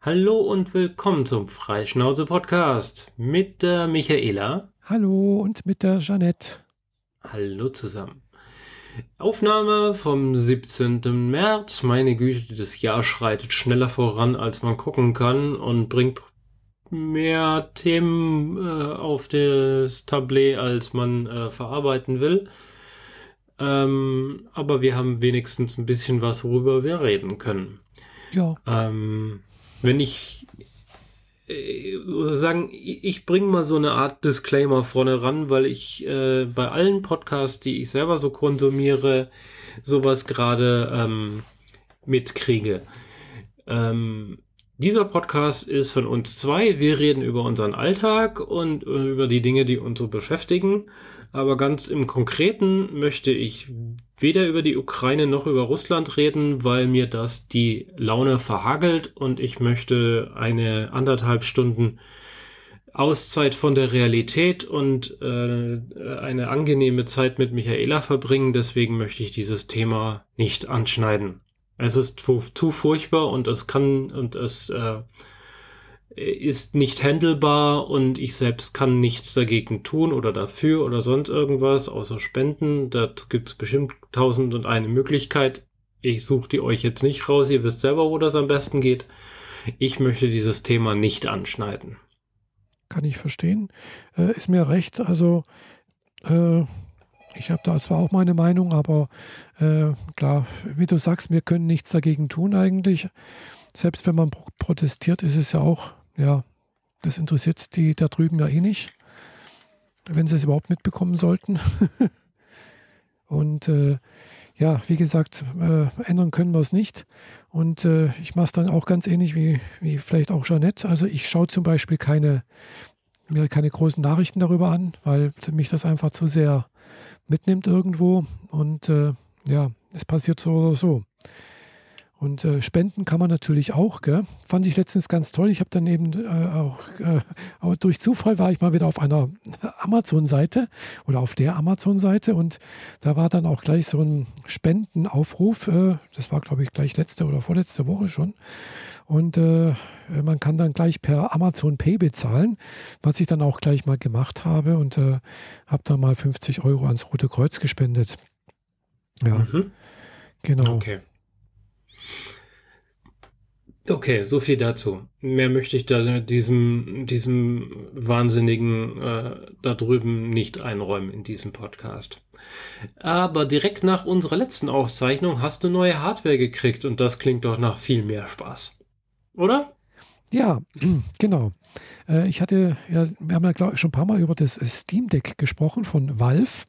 Hallo und willkommen zum Freischnauze Podcast mit der Michaela. Hallo und mit der Jeanette. Hallo zusammen. Aufnahme vom 17. März. Meine Güte, das Jahr schreitet schneller voran, als man gucken kann und bringt mehr Themen äh, auf das Tablet, als man äh, verarbeiten will. Ähm, aber wir haben wenigstens ein bisschen was, worüber wir reden können. Ja. Ähm, wenn ich äh, sagen, ich bringe mal so eine Art Disclaimer vorne ran, weil ich äh, bei allen Podcasts, die ich selber so konsumiere, sowas gerade ähm, mitkriege. Ähm, dieser Podcast ist von uns zwei. Wir reden über unseren Alltag und über die Dinge, die uns so beschäftigen. Aber ganz im Konkreten möchte ich weder über die Ukraine noch über Russland reden, weil mir das die Laune verhagelt und ich möchte eine anderthalb Stunden Auszeit von der Realität und äh, eine angenehme Zeit mit Michaela verbringen. Deswegen möchte ich dieses Thema nicht anschneiden. Es ist zu, furchtbar und es kann und es äh, ist nicht handelbar und ich selbst kann nichts dagegen tun oder dafür oder sonst irgendwas, außer spenden. Da gibt es bestimmt tausend und eine Möglichkeit. Ich suche die euch jetzt nicht raus, ihr wisst selber, wo das am besten geht. Ich möchte dieses Thema nicht anschneiden. Kann ich verstehen. Äh, ist mir recht. Also äh, ich habe da zwar auch meine Meinung, aber äh, klar, wie du sagst, wir können nichts dagegen tun eigentlich. Selbst wenn man protestiert, ist es ja auch ja, das interessiert die da drüben ja eh nicht, wenn sie es überhaupt mitbekommen sollten. Und äh, ja, wie gesagt, äh, ändern können wir es nicht. Und äh, ich mache es dann auch ganz ähnlich wie, wie vielleicht auch Jeanette. Also ich schaue zum Beispiel keine, mir keine großen Nachrichten darüber an, weil mich das einfach zu sehr mitnimmt irgendwo. Und äh, ja, es passiert so oder so. Und äh, spenden kann man natürlich auch, gell? fand ich letztens ganz toll. Ich habe dann eben äh, auch, äh, auch, durch Zufall war ich mal wieder auf einer Amazon-Seite oder auf der Amazon-Seite und da war dann auch gleich so ein Spendenaufruf. Äh, das war, glaube ich, gleich letzte oder vorletzte Woche schon. Und äh, man kann dann gleich per Amazon Pay bezahlen, was ich dann auch gleich mal gemacht habe und äh, habe da mal 50 Euro ans Rote Kreuz gespendet. Ja, mhm. genau. Okay. Okay, so viel dazu. Mehr möchte ich da diesem, diesem Wahnsinnigen äh, da drüben nicht einräumen in diesem Podcast. Aber direkt nach unserer letzten Aufzeichnung hast du neue Hardware gekriegt und das klingt doch nach viel mehr Spaß. Oder? Ja, genau. Äh, ich hatte, ja, wir haben ja glaube ich schon ein paar Mal über das Steam Deck gesprochen von Valve,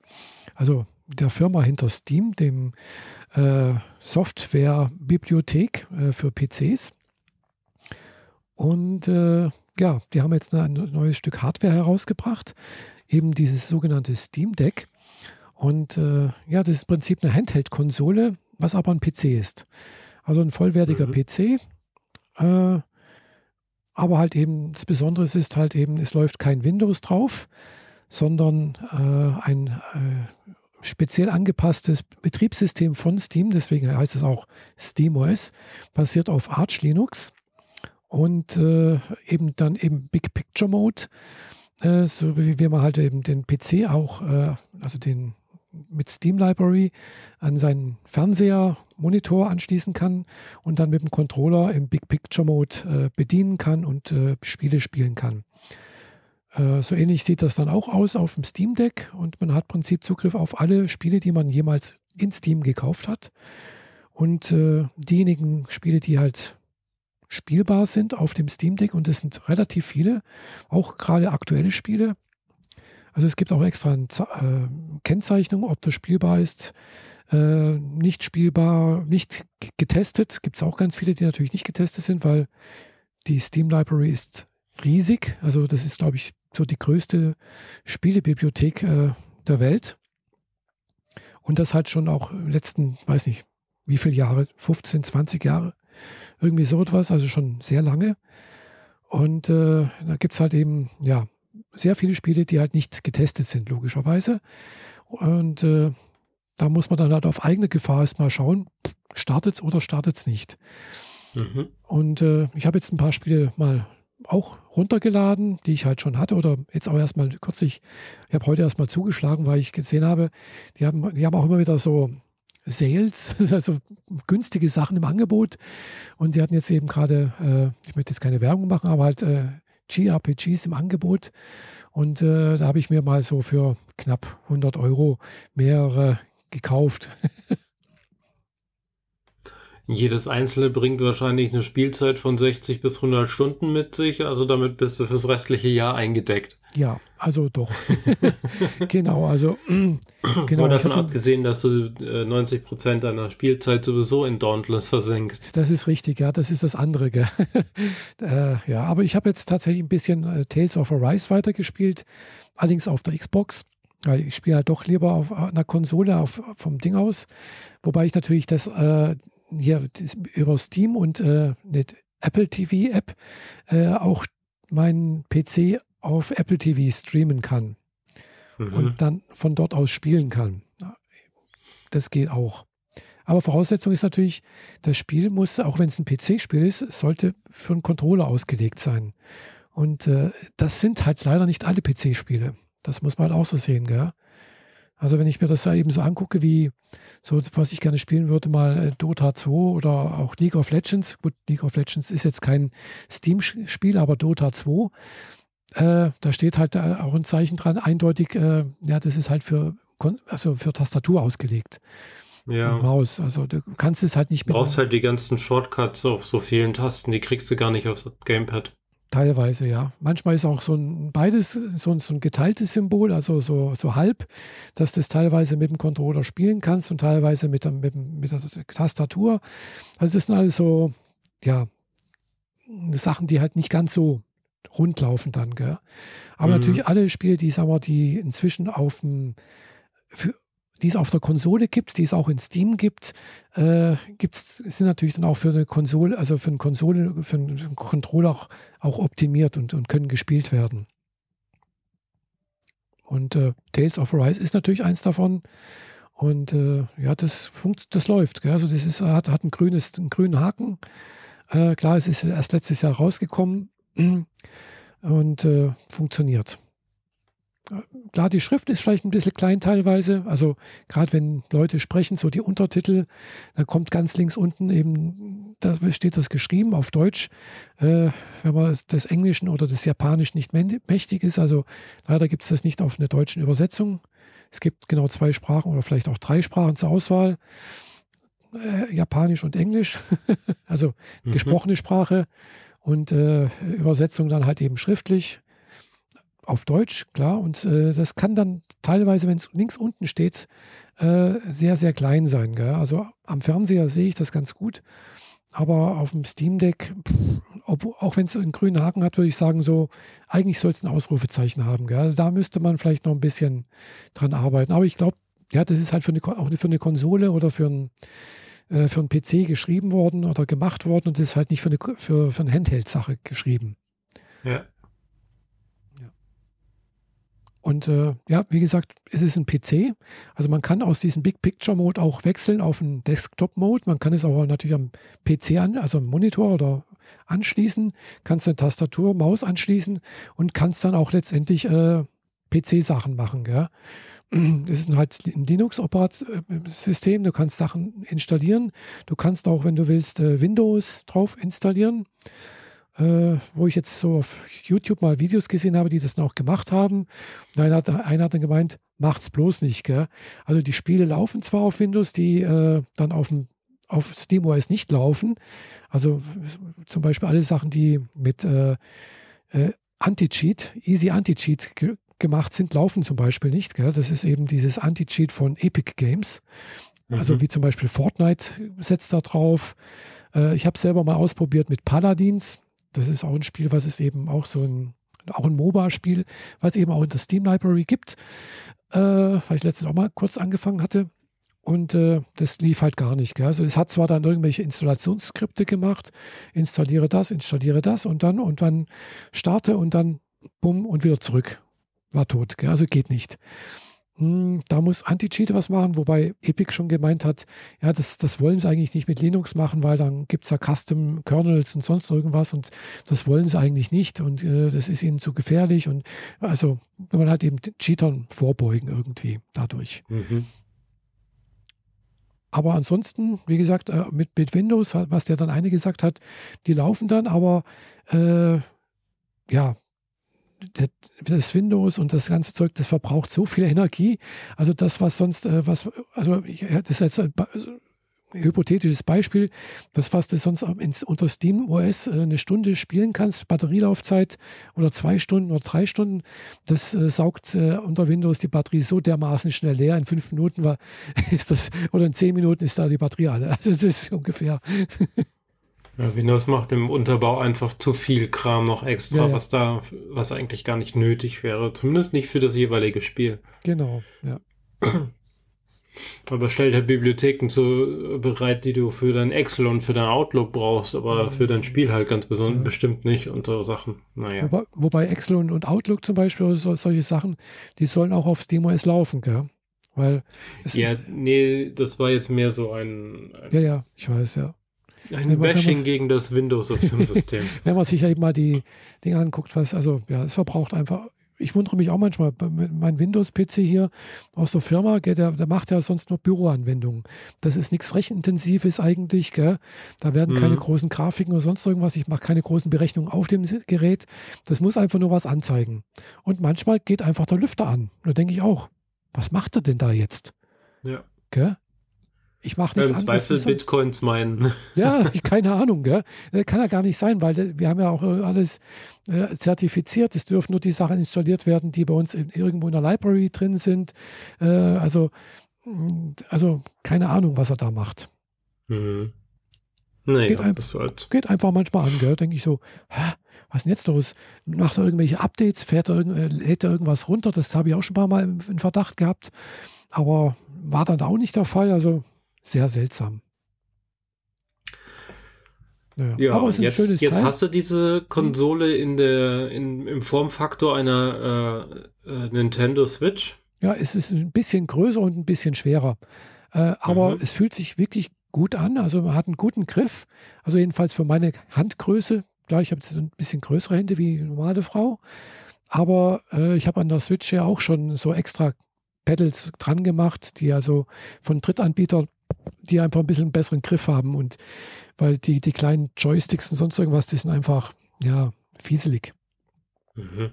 also der Firma hinter Steam, dem äh, Softwarebibliothek äh, für PCs. Und äh, ja, die haben jetzt ein neues Stück Hardware herausgebracht, eben dieses sogenannte Steam Deck. Und äh, ja, das ist im Prinzip eine Handheld-Konsole, was aber ein PC ist. Also ein vollwertiger mhm. PC. Äh, aber halt eben, das Besondere ist halt eben, es läuft kein Windows drauf, sondern äh, ein äh, speziell angepasstes Betriebssystem von Steam, deswegen heißt es auch SteamOS, basiert auf Arch Linux und äh, eben dann eben Big Picture Mode, äh, so wie wir mal halt eben den PC auch, äh, also den mit Steam Library an seinen Fernseher, Monitor anschließen kann und dann mit dem Controller im Big Picture Mode äh, bedienen kann und äh, Spiele spielen kann. Äh, so ähnlich sieht das dann auch aus auf dem Steam Deck und man hat im Prinzip Zugriff auf alle Spiele, die man jemals in Steam gekauft hat. Und diejenigen Spiele, die halt spielbar sind auf dem Steam Deck und es sind relativ viele, auch gerade aktuelle Spiele. Also es gibt auch extra eine äh, Kennzeichnung, ob das spielbar ist, äh, nicht spielbar, nicht getestet. Gibt es auch ganz viele, die natürlich nicht getestet sind, weil die Steam Library ist riesig. Also das ist, glaube ich, so die größte Spielebibliothek äh, der Welt. Und das halt schon auch letzten, weiß nicht, wie viele Jahre, 15, 20 Jahre irgendwie so etwas, also schon sehr lange. Und äh, da gibt es halt eben, ja, sehr viele Spiele, die halt nicht getestet sind, logischerweise. Und äh, da muss man dann halt auf eigene Gefahr erstmal schauen, startet es oder startet es nicht. Mhm. Und äh, ich habe jetzt ein paar Spiele mal auch runtergeladen, die ich halt schon hatte oder jetzt auch erstmal kürzlich, ich habe heute erstmal zugeschlagen, weil ich gesehen habe, die haben, die haben auch immer wieder so Sales, also günstige Sachen im Angebot und die hatten jetzt eben gerade, äh, ich möchte jetzt keine Werbung machen, aber halt äh, GRPGs im Angebot und äh, da habe ich mir mal so für knapp 100 Euro mehrere gekauft. Jedes einzelne bringt wahrscheinlich eine Spielzeit von 60 bis 100 Stunden mit sich, also damit bist du fürs restliche Jahr eingedeckt. Ja, also doch. genau, also genau. Mal davon abgesehen, dass du 90 äh, Prozent deiner Spielzeit sowieso in Dauntless versenkst. Das ist richtig, ja, das ist das andere. Gell? äh, ja, aber ich habe jetzt tatsächlich ein bisschen äh, Tales of Arise weitergespielt, allerdings auf der Xbox. Weil ich spiele halt doch lieber auf einer Konsole auf, vom Ding aus. Wobei ich natürlich das, äh, hier über Steam und äh, eine Apple TV App äh, auch meinen PC auf Apple TV streamen kann mhm. und dann von dort aus spielen kann. Das geht auch. Aber Voraussetzung ist natürlich, das Spiel muss, auch wenn es ein PC-Spiel ist, sollte für einen Controller ausgelegt sein. Und äh, das sind halt leider nicht alle PC-Spiele. Das muss man halt auch so sehen, gell? Also wenn ich mir das da eben so angucke, wie so, was ich gerne spielen würde, mal äh, Dota 2 oder auch League of Legends. Gut, League of Legends ist jetzt kein Steam-Spiel, aber Dota 2. Äh, da steht halt auch ein Zeichen dran, eindeutig, äh, ja, das ist halt für, also für Tastatur ausgelegt. Ja. Und Maus. Also du kannst es halt nicht mehr. Du brauchst halt die ganzen Shortcuts auf so vielen Tasten, die kriegst du gar nicht aufs Gamepad. Teilweise, ja. Manchmal ist auch so ein beides, so ein, so ein geteiltes Symbol, also so, so halb, dass du es teilweise mit dem Controller spielen kannst und teilweise mit, mit, mit der Tastatur. Also das sind alles so, ja, Sachen, die halt nicht ganz so rund laufen dann, gell? Aber mhm. natürlich alle Spiele, die, sagen wir, die inzwischen auf dem, für, die es auf der Konsole gibt, die es auch in Steam gibt, äh, gibt's, sind natürlich dann auch für eine Konsole, also für eine Konsole, für einen Controller auch, auch optimiert und, und können gespielt werden. Und äh, Tales of Arise ist natürlich eins davon. Und äh, ja, das funkt, das läuft. Gell? Also das ist, hat, hat ein grünes, einen grünen Haken. Äh, klar, es ist erst letztes Jahr rausgekommen und äh, funktioniert klar, die Schrift ist vielleicht ein bisschen klein teilweise. Also gerade wenn Leute sprechen, so die Untertitel, da kommt ganz links unten eben, da steht das geschrieben auf Deutsch. Äh, wenn man des Englischen oder des Japanischen nicht mächtig ist, also leider gibt es das nicht auf einer deutschen Übersetzung. Es gibt genau zwei Sprachen oder vielleicht auch drei Sprachen zur Auswahl. Äh, Japanisch und Englisch, also mhm. gesprochene Sprache und äh, Übersetzung dann halt eben schriftlich auf Deutsch, klar. Und äh, das kann dann teilweise, wenn es links unten steht, äh, sehr, sehr klein sein. Gell? Also am Fernseher sehe ich das ganz gut. Aber auf dem Steam Deck, pff, ob, auch wenn es einen grünen Haken hat, würde ich sagen, so, eigentlich soll es ein Ausrufezeichen haben. Gell? Also da müsste man vielleicht noch ein bisschen dran arbeiten. Aber ich glaube, ja, das ist halt für eine, auch für eine Konsole oder für ein äh, für einen PC geschrieben worden oder gemacht worden und das ist halt nicht für eine, für, für eine Handheld-Sache geschrieben. Ja. Und äh, ja, wie gesagt, es ist ein PC. Also man kann aus diesem Big Picture Mode auch wechseln auf einen Desktop Mode. Man kann es aber natürlich am PC an, also am Monitor oder anschließen, kannst eine Tastatur, Maus anschließen und kannst dann auch letztendlich äh, PC-Sachen machen. Gell? Es ist halt ein Linux-Operatsystem. Du kannst Sachen installieren. Du kannst auch, wenn du willst, äh, Windows drauf installieren äh, wo ich jetzt so auf YouTube mal Videos gesehen habe, die das dann auch gemacht haben. Und einer hat, einer hat dann gemeint, macht's bloß nicht. Gell? Also die Spiele laufen zwar auf Windows, die äh, dann auf dem auf SteamOS nicht laufen. Also zum Beispiel alle Sachen, die mit äh, äh, Anti-Cheat, Easy Anti-Cheat ge gemacht sind, laufen zum Beispiel nicht. Gell? Das ist eben dieses Anti-Cheat von Epic Games. Also mhm. wie zum Beispiel Fortnite setzt da drauf. Äh, ich habe es selber mal ausprobiert mit Paladins. Das ist auch ein Spiel, was es eben auch so ein, auch ein MOBA-Spiel, was es eben auch in der Steam Library gibt, äh, weil ich letztens auch mal kurz angefangen hatte. Und äh, das lief halt gar nicht. Gell? Also es hat zwar dann irgendwelche Installationsskripte gemacht, installiere das, installiere das und dann und dann starte und dann bumm und wieder zurück. War tot. Gell? Also geht nicht. Hm, da muss Anti-Cheat was machen, wobei Epic schon gemeint hat, ja, das, das wollen sie eigentlich nicht mit Linux machen, weil dann gibt es ja Custom Kernels und sonst irgendwas und das wollen sie eigentlich nicht und äh, das ist ihnen zu gefährlich und also man hat eben Cheatern vorbeugen irgendwie dadurch. Mhm. Aber ansonsten, wie gesagt, äh, mit, mit Windows, was der dann eine gesagt hat, die laufen dann, aber äh, ja, das Windows und das ganze Zeug, das verbraucht so viel Energie. Also das, was sonst, äh, was, also ich, das ist jetzt ein hypothetisches Beispiel, das, was du sonst ins, unter Steam OS äh, eine Stunde spielen kannst, Batterielaufzeit oder zwei Stunden oder drei Stunden, das äh, saugt äh, unter Windows die Batterie so dermaßen schnell leer. In fünf Minuten war, ist das, oder in zehn Minuten ist da die Batterie alle. Also das ist ungefähr. Ja, Windows macht im Unterbau einfach zu viel Kram noch extra, ja, ja. was da, was eigentlich gar nicht nötig wäre. Zumindest nicht für das jeweilige Spiel. Genau, ja. Aber stellt ja Bibliotheken so bereit, die du für dein Excel und für dein Outlook brauchst, aber für dein Spiel halt ganz besonders ja. bestimmt nicht und so Sachen. Naja. Wobei, wobei Excel und, und, Outlook zum Beispiel, so, solche Sachen, die sollen auch auf SteamOS laufen, gell? Weil ja, nee, das war jetzt mehr so ein, ein Ja, ja, ich weiß, ja. Ein Bashing man, gegen das Windows auf dem System. wenn man sich ja eben mal die Dinge anguckt, was, also ja, es verbraucht einfach. Ich wundere mich auch manchmal, mein Windows-PC hier aus der Firma, der, der macht ja sonst nur Büroanwendungen. Das ist nichts Rechenintensives eigentlich. Gell? Da werden mhm. keine großen Grafiken oder sonst irgendwas. Ich mache keine großen Berechnungen auf dem Gerät. Das muss einfach nur was anzeigen. Und manchmal geht einfach der Lüfter an. Da denke ich auch, was macht er denn da jetzt? Ja. Gell? Ich mache nichts Im anderes. Zweifel Bitcoins meinen. Ja, keine Ahnung, gell? Äh, kann ja gar nicht sein, weil äh, wir haben ja auch äh, alles zertifiziert. Es dürfen nur die Sachen installiert werden, die bei uns in, irgendwo in der Library drin sind. also, mm, also keine Ahnung, was er da macht. Mhm. Naja, geht, ein, halt. geht einfach manchmal an, gell? Denke ich so, hä, was ist denn jetzt los? Macht er irgendwelche Updates, fährt er, lädt er irgendwas runter? Das habe ich auch schon ein paar Mal in Verdacht gehabt. Aber war dann auch nicht der Fall. Also sehr seltsam. Naja, ja, aber es ist ein jetzt, schönes jetzt Teil. hast du diese Konsole in der, in, im Formfaktor einer äh, äh, Nintendo Switch. Ja, es ist ein bisschen größer und ein bisschen schwerer. Äh, aber mhm. es fühlt sich wirklich gut an. Also man hat einen guten Griff. Also jedenfalls für meine Handgröße. Klar, ich habe jetzt ein bisschen größere Hände wie die normale Frau. Aber äh, ich habe an der Switch ja auch schon so extra Pedals dran gemacht, die also von Drittanbietern die einfach ein bisschen einen besseren Griff haben und weil die, die kleinen Joysticks und sonst irgendwas, die sind einfach, ja, fieselig. Mhm.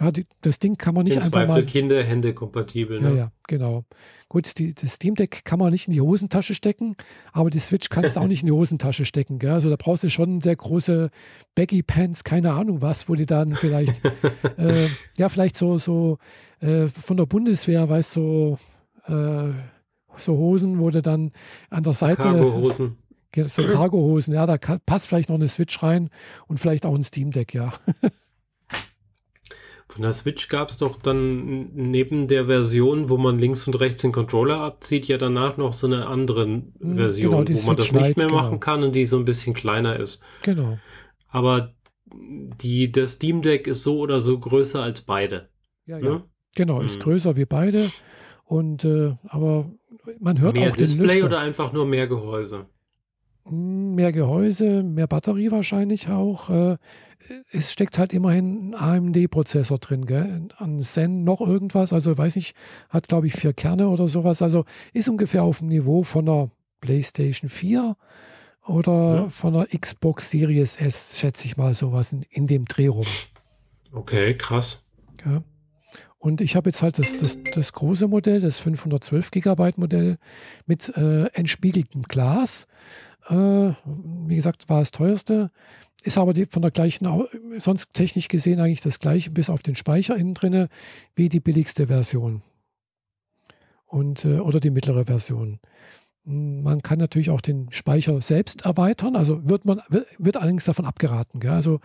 Ja, die, das Ding kann man nicht einfach Zweifel mal. Kinder Hände kompatibel. Ne? Ja, ja, genau. Gut, die, das Steam Deck kann man nicht in die Hosentasche stecken, aber die Switch kannst du auch nicht in die Hosentasche stecken. Gell? Also da brauchst du schon sehr große Baggy Pants, keine Ahnung was, wo die dann vielleicht, äh, ja, vielleicht so, so äh, von der Bundeswehr, weißt du, so, äh, so Hosen, wo du dann an der Seite. Cargo-Hosen. So Cargo-Hosen, ja, da kann, passt vielleicht noch eine Switch rein und vielleicht auch ein Steam Deck, ja. Von der Switch gab es doch dann neben der Version, wo man links und rechts den Controller abzieht, ja danach noch so eine andere hm, Version, genau, wo man das nicht mehr genau. machen kann und die so ein bisschen kleiner ist. Genau. Aber die, das Steam Deck ist so oder so größer als beide. Ja, ja. Ne? Genau, ist hm. größer wie beide. Und äh, aber man hört mehr auch den Display Lüfter. oder einfach nur mehr Gehäuse? Hm, mehr Gehäuse, mehr Batterie wahrscheinlich auch. Äh, es steckt halt immerhin ein AMD-Prozessor drin, gell? An Zen noch irgendwas, also weiß ich, hat glaube ich vier Kerne oder sowas. Also ist ungefähr auf dem Niveau von der PlayStation 4 oder ja. von der Xbox Series S, schätze ich mal, sowas in, in dem Dreh rum. Okay, krass. Ja. Und ich habe jetzt halt das, das, das, große Modell, das 512 Gigabyte Modell mit äh, entspiegeltem Glas. Äh, wie gesagt, war das teuerste. Ist aber die, von der gleichen, sonst technisch gesehen eigentlich das gleiche, bis auf den Speicher innen drinne, wie die billigste Version. Und, äh, oder die mittlere Version. Man kann natürlich auch den Speicher selbst erweitern, also wird man wird allerdings davon abgeraten, gell? also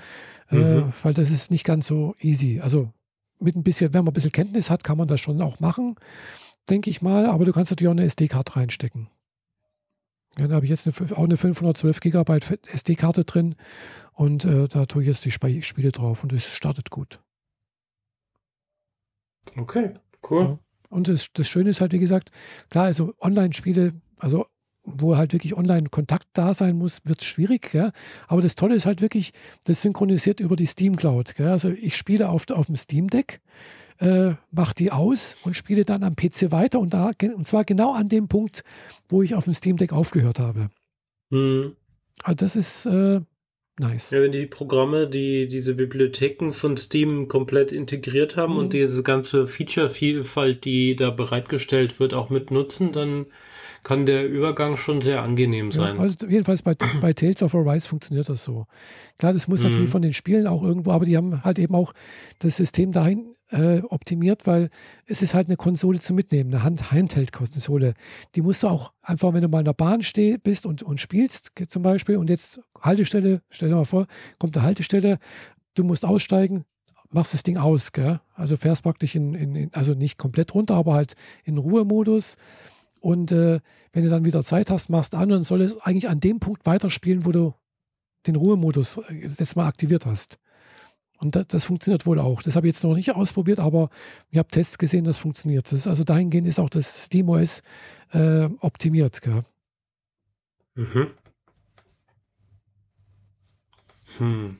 äh, mhm. weil das ist nicht ganz so easy. Also mit ein bisschen, wenn man ein bisschen Kenntnis hat, kann man das schon auch machen, denke ich mal. Aber du kannst natürlich auch eine SD-Karte reinstecken. Ja, da habe ich jetzt eine, auch eine 512 Gigabyte SD-Karte drin und äh, da tue ich jetzt die Spiele drauf und es startet gut. Okay, cool. Ja. Und das, das Schöne ist halt, wie gesagt, klar, also Online-Spiele, also wo halt wirklich Online-Kontakt da sein muss, wird es schwierig. Gell? Aber das Tolle ist halt wirklich, das synchronisiert über die Steam Cloud. Gell? Also ich spiele auf, auf dem Steam Deck, äh, mache die aus und spiele dann am PC weiter und, da, und zwar genau an dem Punkt, wo ich auf dem Steam Deck aufgehört habe. Mhm. Also das ist äh, nice. Ja, wenn die Programme, die diese Bibliotheken von Steam komplett integriert haben mhm. und diese ganze Feature-Vielfalt, die da bereitgestellt wird, auch mit nutzen, dann kann der Übergang schon sehr angenehm sein. Ja, also jedenfalls bei, bei Tales of Arise funktioniert das so. Klar, das muss mhm. natürlich von den Spielen auch irgendwo, aber die haben halt eben auch das System dahin äh, optimiert, weil es ist halt eine Konsole zu mitnehmen, eine Hand Handheld-Konsole. Die musst du auch einfach, wenn du mal in der Bahn steh, bist und, und spielst zum Beispiel und jetzt Haltestelle, stell dir mal vor, kommt eine Haltestelle, du musst aussteigen, machst das Ding aus, gell? Also fährst praktisch in, in, in, also nicht komplett runter, aber halt in Ruhemodus und äh, wenn du dann wieder Zeit hast, machst an und soll es eigentlich an dem Punkt weiterspielen, wo du den Ruhemodus äh, jetzt mal aktiviert hast. Und das, das funktioniert wohl auch. Das habe ich jetzt noch nicht ausprobiert, aber ich habe Tests gesehen, das funktioniert. Das also dahingehend ist auch das SteamOS äh, optimiert. Gell? Mhm. Hm.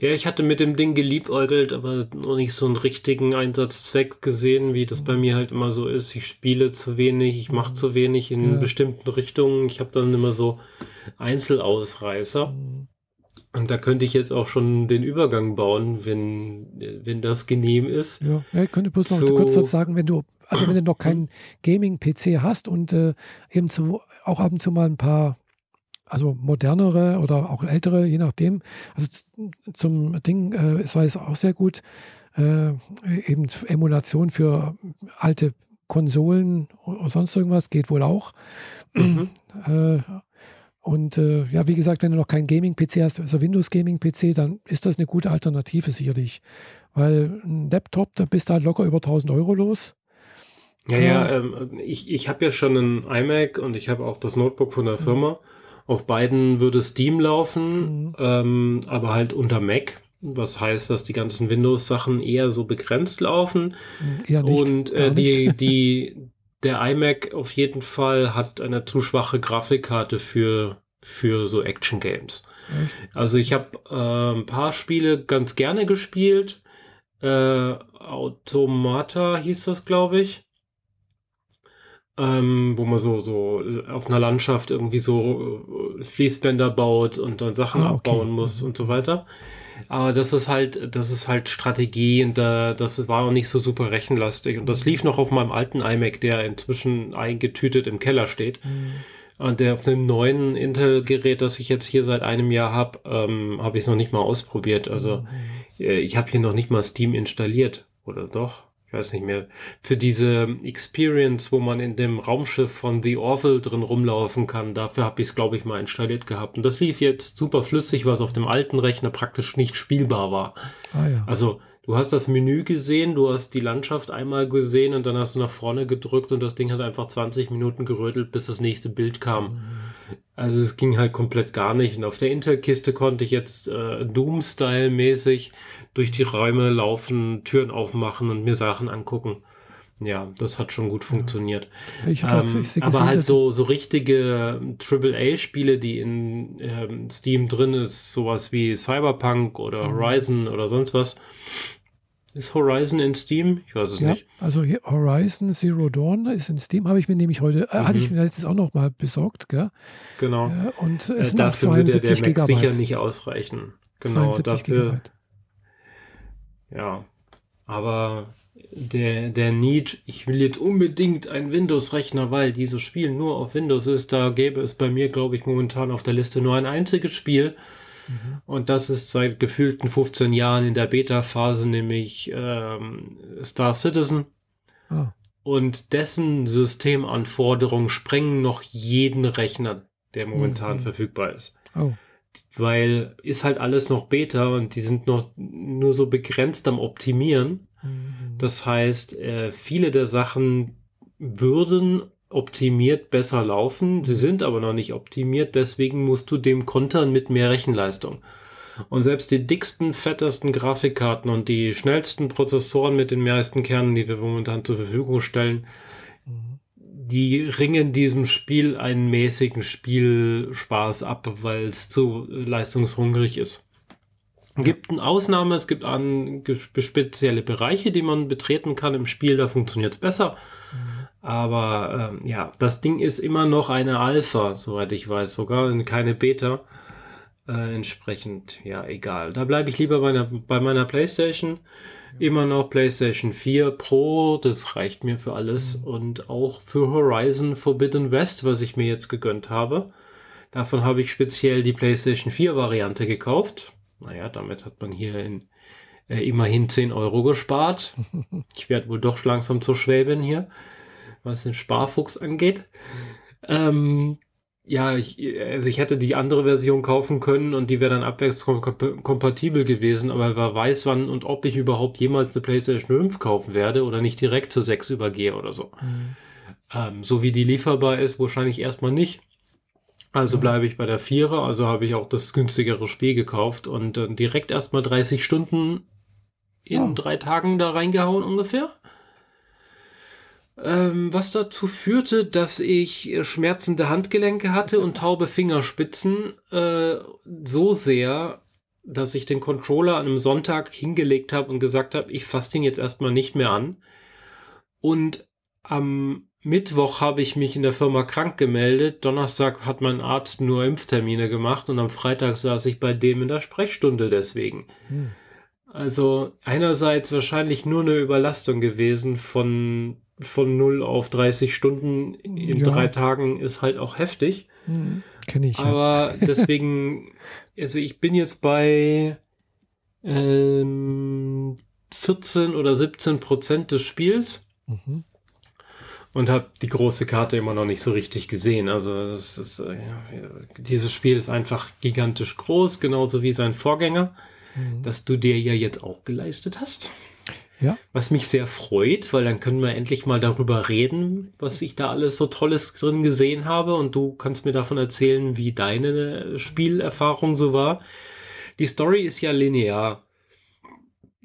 Ja, ich hatte mit dem Ding geliebäugelt, aber noch nicht so einen richtigen Einsatzzweck gesehen, wie das bei mir halt immer so ist. Ich spiele zu wenig, ich mache zu wenig in ja. bestimmten Richtungen. Ich habe dann immer so Einzelausreißer. Und da könnte ich jetzt auch schon den Übergang bauen, wenn, wenn das genehm ist. Ja, ja ich könnte bloß noch kurz sagen, wenn du, also wenn du noch keinen Gaming-PC hast und äh, eben zu, auch ab und zu mal ein paar also modernere oder auch ältere, je nachdem. Also zum Ding äh, es war es auch sehr gut, äh, eben Emulation für alte Konsolen oder sonst irgendwas geht wohl auch. Mhm. Äh, und äh, ja, wie gesagt, wenn du noch keinen Gaming-PC hast, also Windows Gaming-PC, dann ist das eine gute Alternative sicherlich. Weil ein Laptop, da bist du halt locker über 1000 Euro los. Ja, ja, ähm, ich, ich habe ja schon einen iMac und ich habe auch das Notebook von der mhm. Auf beiden würde Steam laufen, mhm. ähm, aber halt unter Mac. Was heißt, dass die ganzen Windows-Sachen eher so begrenzt laufen. Mhm. nicht, Und äh, die, die, der iMac auf jeden Fall hat eine zu schwache Grafikkarte für, für so Action-Games. Also ich habe äh, ein paar Spiele ganz gerne gespielt. Äh, Automata hieß das, glaube ich ähm, wo man so, so äh, auf einer Landschaft irgendwie so äh, Fließbänder baut und dann Sachen ah, okay. abbauen muss und so weiter. Aber das ist halt, das ist halt Strategie und da, das war auch nicht so super rechenlastig. Und das lief noch auf meinem alten iMac, der inzwischen eingetütet im Keller steht. Mhm. Und der auf dem neuen Intel-Gerät, das ich jetzt hier seit einem Jahr habe, ähm, habe ich es noch nicht mal ausprobiert. Also mhm. äh, ich habe hier noch nicht mal Steam installiert. Oder doch? Ich weiß nicht mehr, für diese Experience, wo man in dem Raumschiff von The Orville drin rumlaufen kann. Dafür habe ich es, glaube ich, mal installiert gehabt. Und das lief jetzt super flüssig, was auf dem alten Rechner praktisch nicht spielbar war. Ah, ja. Also du hast das Menü gesehen, du hast die Landschaft einmal gesehen und dann hast du nach vorne gedrückt und das Ding hat einfach 20 Minuten gerödelt, bis das nächste Bild kam. Mhm. Also es ging halt komplett gar nicht. Und auf der Intel-Kiste konnte ich jetzt äh, Doom-Style-mäßig durch die Räume laufen, Türen aufmachen und mir Sachen angucken. Ja, das hat schon gut funktioniert. Ja. Ähm, ich aber halt so, so richtige AAA-Spiele, die in ähm, Steam drin ist, sowas wie Cyberpunk oder mhm. Horizon oder sonst was. Ist Horizon in Steam? Ich weiß es ja, nicht. Also Horizon Zero Dawn ist in Steam, habe ich mir nämlich heute, äh, mhm. hatte ich mir letztens auch noch mal besorgt, gell? Genau. Äh, und es äh, sind dafür 72 der, der Gigabyte. sicher nicht ausreichen. Genau, 72 dafür. Gigabyte. Ja, aber der, der Need, ich will jetzt unbedingt einen Windows-Rechner, weil dieses Spiel nur auf Windows ist, da gäbe es bei mir, glaube ich, momentan auf der Liste nur ein einziges Spiel. Mhm. Und das ist seit gefühlten 15 Jahren in der Beta-Phase, nämlich ähm, Star Citizen. Oh. Und dessen Systemanforderungen sprengen noch jeden Rechner, der momentan mhm. verfügbar ist. Oh weil ist halt alles noch Beta und die sind noch nur so begrenzt am Optimieren. Mhm. Das heißt, äh, viele der Sachen würden optimiert besser laufen, sie mhm. sind aber noch nicht optimiert, deswegen musst du dem kontern mit mehr Rechenleistung. Und selbst die dicksten, fettesten Grafikkarten und die schnellsten Prozessoren mit den meisten Kernen, die wir momentan zur Verfügung stellen, mhm. Die ringen diesem Spiel einen mäßigen Spielspaß ab, weil es zu leistungshungrig ist. Es gibt eine Ausnahme, es gibt an spezielle Bereiche, die man betreten kann im Spiel, da funktioniert es besser. Aber ähm, ja, das Ding ist immer noch eine Alpha, soweit ich weiß, sogar keine Beta. Äh, entsprechend, ja, egal. Da bleibe ich lieber bei, einer, bei meiner PlayStation. Immer noch PlayStation 4 Pro, das reicht mir für alles. Mhm. Und auch für Horizon Forbidden West, was ich mir jetzt gegönnt habe. Davon habe ich speziell die PlayStation 4 Variante gekauft. Naja, damit hat man hier in, äh, immerhin 10 Euro gespart. Ich werde wohl doch langsam zur Schwäbin hier was den Sparfuchs angeht. Ähm, ja, ich, also ich hätte die andere Version kaufen können und die wäre dann abwärtskompatibel gewesen, aber wer weiß, wann und ob ich überhaupt jemals eine PlayStation 5 kaufen werde oder nicht direkt zur 6 übergehe oder so. Mhm. Ähm, so wie die lieferbar ist, wahrscheinlich erstmal nicht. Also mhm. bleibe ich bei der Vierer, also habe ich auch das günstigere Spiel gekauft und äh, direkt erstmal 30 Stunden in oh. drei Tagen da reingehauen ungefähr. Ähm, was dazu führte, dass ich äh, schmerzende Handgelenke hatte und taube Fingerspitzen äh, so sehr, dass ich den Controller an einem Sonntag hingelegt habe und gesagt habe, ich fasse den jetzt erstmal nicht mehr an. Und am Mittwoch habe ich mich in der Firma krank gemeldet. Donnerstag hat mein Arzt nur Impftermine gemacht und am Freitag saß ich bei dem in der Sprechstunde deswegen. Hm. Also einerseits wahrscheinlich nur eine Überlastung gewesen von von 0 auf 30 Stunden in ja. drei Tagen ist halt auch heftig. Mhm. Kenne ich. Aber ja. deswegen, also ich bin jetzt bei ähm, 14 oder 17 Prozent des Spiels. Mhm. Und habe die große Karte immer noch nicht so richtig gesehen. Also ist, äh, ja, dieses Spiel ist einfach gigantisch groß, genauso wie sein Vorgänger, mhm. das du dir ja jetzt auch geleistet hast. Ja. Was mich sehr freut, weil dann können wir endlich mal darüber reden, was ich da alles so Tolles drin gesehen habe und du kannst mir davon erzählen, wie deine Spielerfahrung so war. Die Story ist ja linear.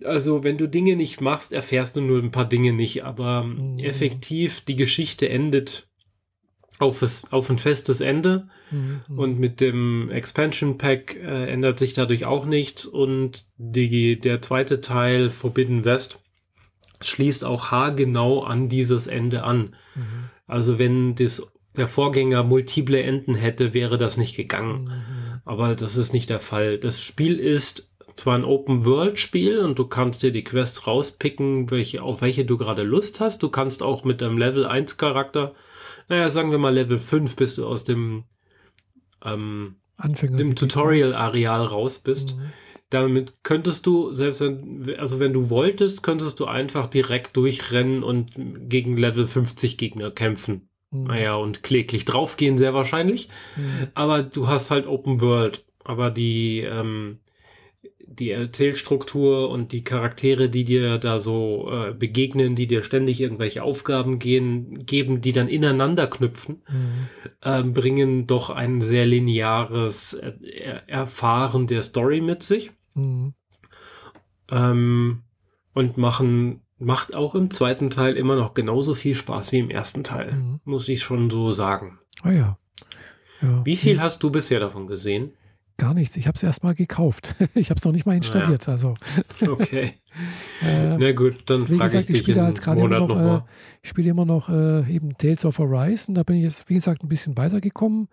Also, wenn du Dinge nicht machst, erfährst du nur ein paar Dinge nicht, aber mhm. effektiv die Geschichte endet auf, es, auf ein festes Ende. Mhm. Und mit dem Expansion Pack äh, ändert sich dadurch auch nichts. Und die, der zweite Teil, Forbidden West, schließt auch haargenau an dieses Ende an. Mhm. Also wenn das, der Vorgänger multiple Enden hätte, wäre das nicht gegangen. Mhm. Aber das ist nicht der Fall. Das Spiel ist zwar ein Open-World-Spiel und du kannst dir die Quests rauspicken, welche, auf welche du gerade Lust hast. Du kannst auch mit deinem Level 1 Charakter, naja, sagen wir mal Level 5, bis du aus dem, ähm, dem Tutorial-Areal raus bist. Mhm damit könntest du, selbst wenn, also wenn du wolltest, könntest du einfach direkt durchrennen und gegen Level 50 Gegner kämpfen. Mhm. Naja, und kläglich draufgehen, sehr wahrscheinlich. Mhm. Aber du hast halt Open World. Aber die, ähm, die Erzählstruktur und die Charaktere, die dir da so äh, begegnen, die dir ständig irgendwelche Aufgaben gehen, geben, die dann ineinander knüpfen, mhm. äh, bringen doch ein sehr lineares er Erfahren der Story mit sich. Mhm. Ähm, und machen, macht auch im zweiten Teil immer noch genauso viel Spaß wie im ersten Teil, mhm. muss ich schon so sagen. Ah ja. ja. Wie viel hast du bisher davon gesehen? Gar nichts. Ich habe es erst mal gekauft. Ich habe es noch nicht mal installiert. Ja. Also. Okay. äh, Na gut, dann frage gesagt, ich dich ich spiele halt gerade immer noch, noch äh, ich spiele immer noch äh, eben Tales of Horizon. Da bin ich jetzt, wie gesagt, ein bisschen weitergekommen.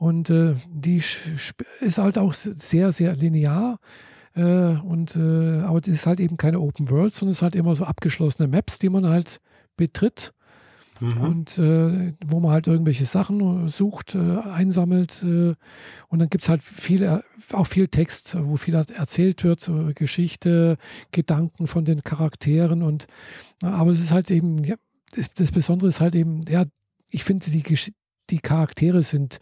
Und äh, die ist halt auch sehr, sehr linear. Äh, und, äh, aber das ist halt eben keine Open World, sondern es ist halt immer so abgeschlossene Maps, die man halt betritt. Mhm. Und äh, wo man halt irgendwelche Sachen sucht, äh, einsammelt. Äh, und dann gibt es halt viel, auch viel Text, wo viel erzählt wird, Geschichte, Gedanken von den Charakteren. Und aber es ist halt eben, ja, das, das Besondere ist halt eben, ja, ich finde, die, die Charaktere sind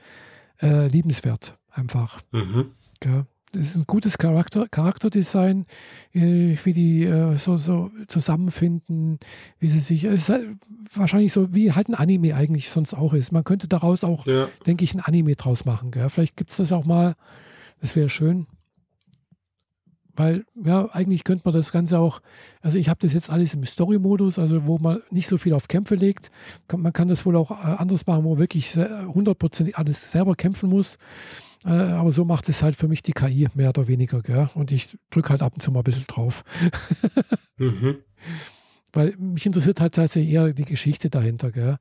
äh, liebenswert, einfach. Mhm. Ja, das ist ein gutes Charakter, Charakterdesign, äh, wie die äh, so, so zusammenfinden, wie sie sich. Es ist halt wahrscheinlich so, wie halt ein Anime eigentlich sonst auch ist. Man könnte daraus auch, ja. denke ich, ein Anime draus machen. Gell? Vielleicht gibt es das auch mal. Das wäre schön. Weil ja, eigentlich könnte man das Ganze auch, also ich habe das jetzt alles im Story-Modus, also wo man nicht so viel auf Kämpfe legt. man kann das wohl auch äh, anders machen, wo man wirklich hundertprozentig alles selber kämpfen muss. Äh, aber so macht es halt für mich die KI mehr oder weniger, gell? Und ich drücke halt ab und zu mal ein bisschen drauf. mhm. Weil mich interessiert halt tatsächlich eher die Geschichte dahinter, gell?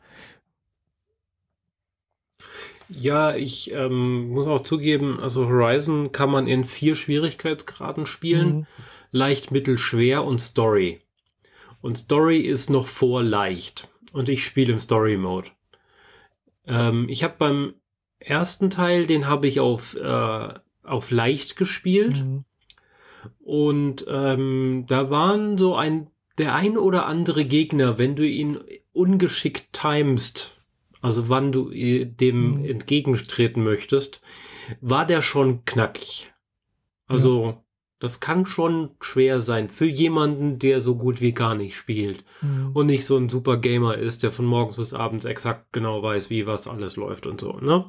Ja, ich ähm, muss auch zugeben, also Horizon kann man in vier Schwierigkeitsgraden spielen. Mhm. Leicht, mittel, schwer und Story. Und Story ist noch vor leicht. Und ich spiele im Story Mode. Ähm, ich habe beim ersten Teil, den habe ich auf, äh, auf leicht gespielt. Mhm. Und ähm, da waren so ein, der ein oder andere Gegner, wenn du ihn ungeschickt timest, also wann du dem mhm. entgegentreten möchtest, war der schon knackig. Also ja. das kann schon schwer sein für jemanden, der so gut wie gar nicht spielt mhm. und nicht so ein super Gamer ist, der von morgens bis abends exakt genau weiß, wie was alles läuft und so. Ne?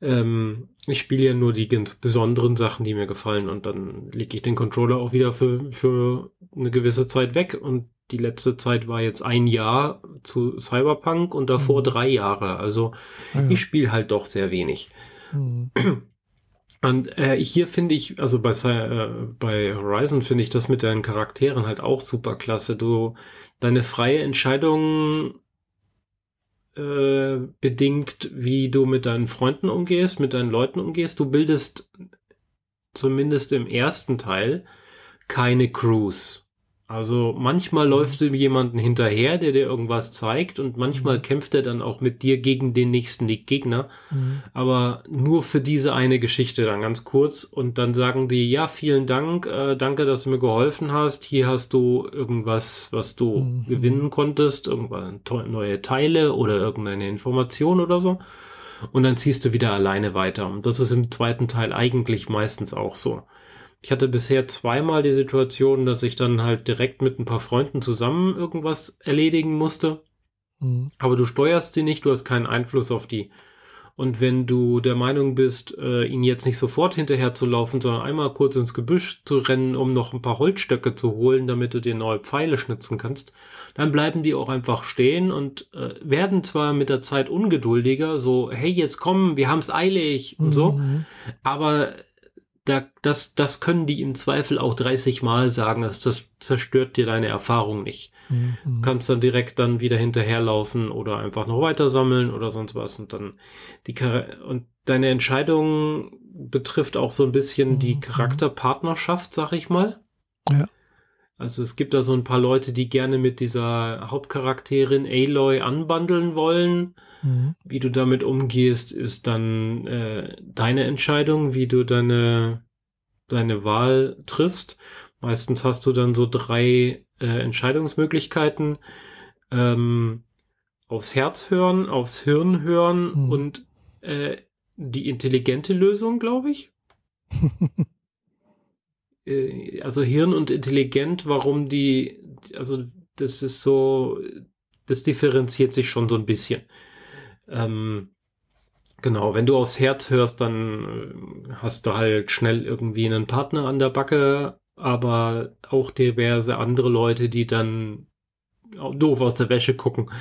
Ähm, ich spiele ja nur die ganz besonderen Sachen, die mir gefallen und dann lege ich den Controller auch wieder für, für eine gewisse Zeit weg und die letzte Zeit war jetzt ein Jahr zu Cyberpunk und davor mhm. drei Jahre. Also ah, ja. ich spiele halt doch sehr wenig. Mhm. Und äh, hier finde ich, also bei, äh, bei Horizon finde ich das mit deinen Charakteren halt auch super klasse. Du, deine freie Entscheidung äh, bedingt, wie du mit deinen Freunden umgehst, mit deinen Leuten umgehst. Du bildest zumindest im ersten Teil keine Crews. Also manchmal mhm. läufst du jemanden hinterher, der dir irgendwas zeigt und manchmal mhm. kämpft er dann auch mit dir gegen den nächsten Gegner. Mhm. Aber nur für diese eine Geschichte dann ganz kurz und dann sagen die, ja, vielen Dank, äh, danke, dass du mir geholfen hast. Hier hast du irgendwas, was du mhm. gewinnen konntest, irgendwann neue Teile oder irgendeine Information oder so. Und dann ziehst du wieder alleine weiter. Und das ist im zweiten Teil eigentlich meistens auch so. Ich hatte bisher zweimal die Situation, dass ich dann halt direkt mit ein paar Freunden zusammen irgendwas erledigen musste. Mhm. Aber du steuerst sie nicht, du hast keinen Einfluss auf die. Und wenn du der Meinung bist, äh, ihn jetzt nicht sofort hinterher zu laufen, sondern einmal kurz ins Gebüsch zu rennen, um noch ein paar Holzstöcke zu holen, damit du dir neue Pfeile schnitzen kannst, dann bleiben die auch einfach stehen und äh, werden zwar mit der Zeit ungeduldiger, so, hey, jetzt komm, wir haben's eilig und mhm. so, aber da, das, das können die im Zweifel auch 30 Mal sagen, dass das zerstört dir deine Erfahrung nicht. Mhm. Du kannst dann direkt dann wieder hinterherlaufen oder einfach noch weiter sammeln oder sonst was und dann die und deine Entscheidung betrifft auch so ein bisschen mhm. die Charakterpartnerschaft, sag ich mal. Ja. Also es gibt da so ein paar Leute, die gerne mit dieser Hauptcharakterin Aloy anbandeln wollen. Mhm. Wie du damit umgehst, ist dann äh, deine Entscheidung, wie du deine, deine Wahl triffst. Meistens hast du dann so drei äh, Entscheidungsmöglichkeiten. Ähm, aufs Herz hören, aufs Hirn hören mhm. und äh, die intelligente Lösung, glaube ich. Äh, also Hirn und intelligent, warum die, also das ist so, das differenziert sich schon so ein bisschen. Ähm, genau, wenn du aufs Herz hörst, dann äh, hast du halt schnell irgendwie einen Partner an der Backe, aber auch diverse andere Leute, die dann doof aus der Wäsche gucken.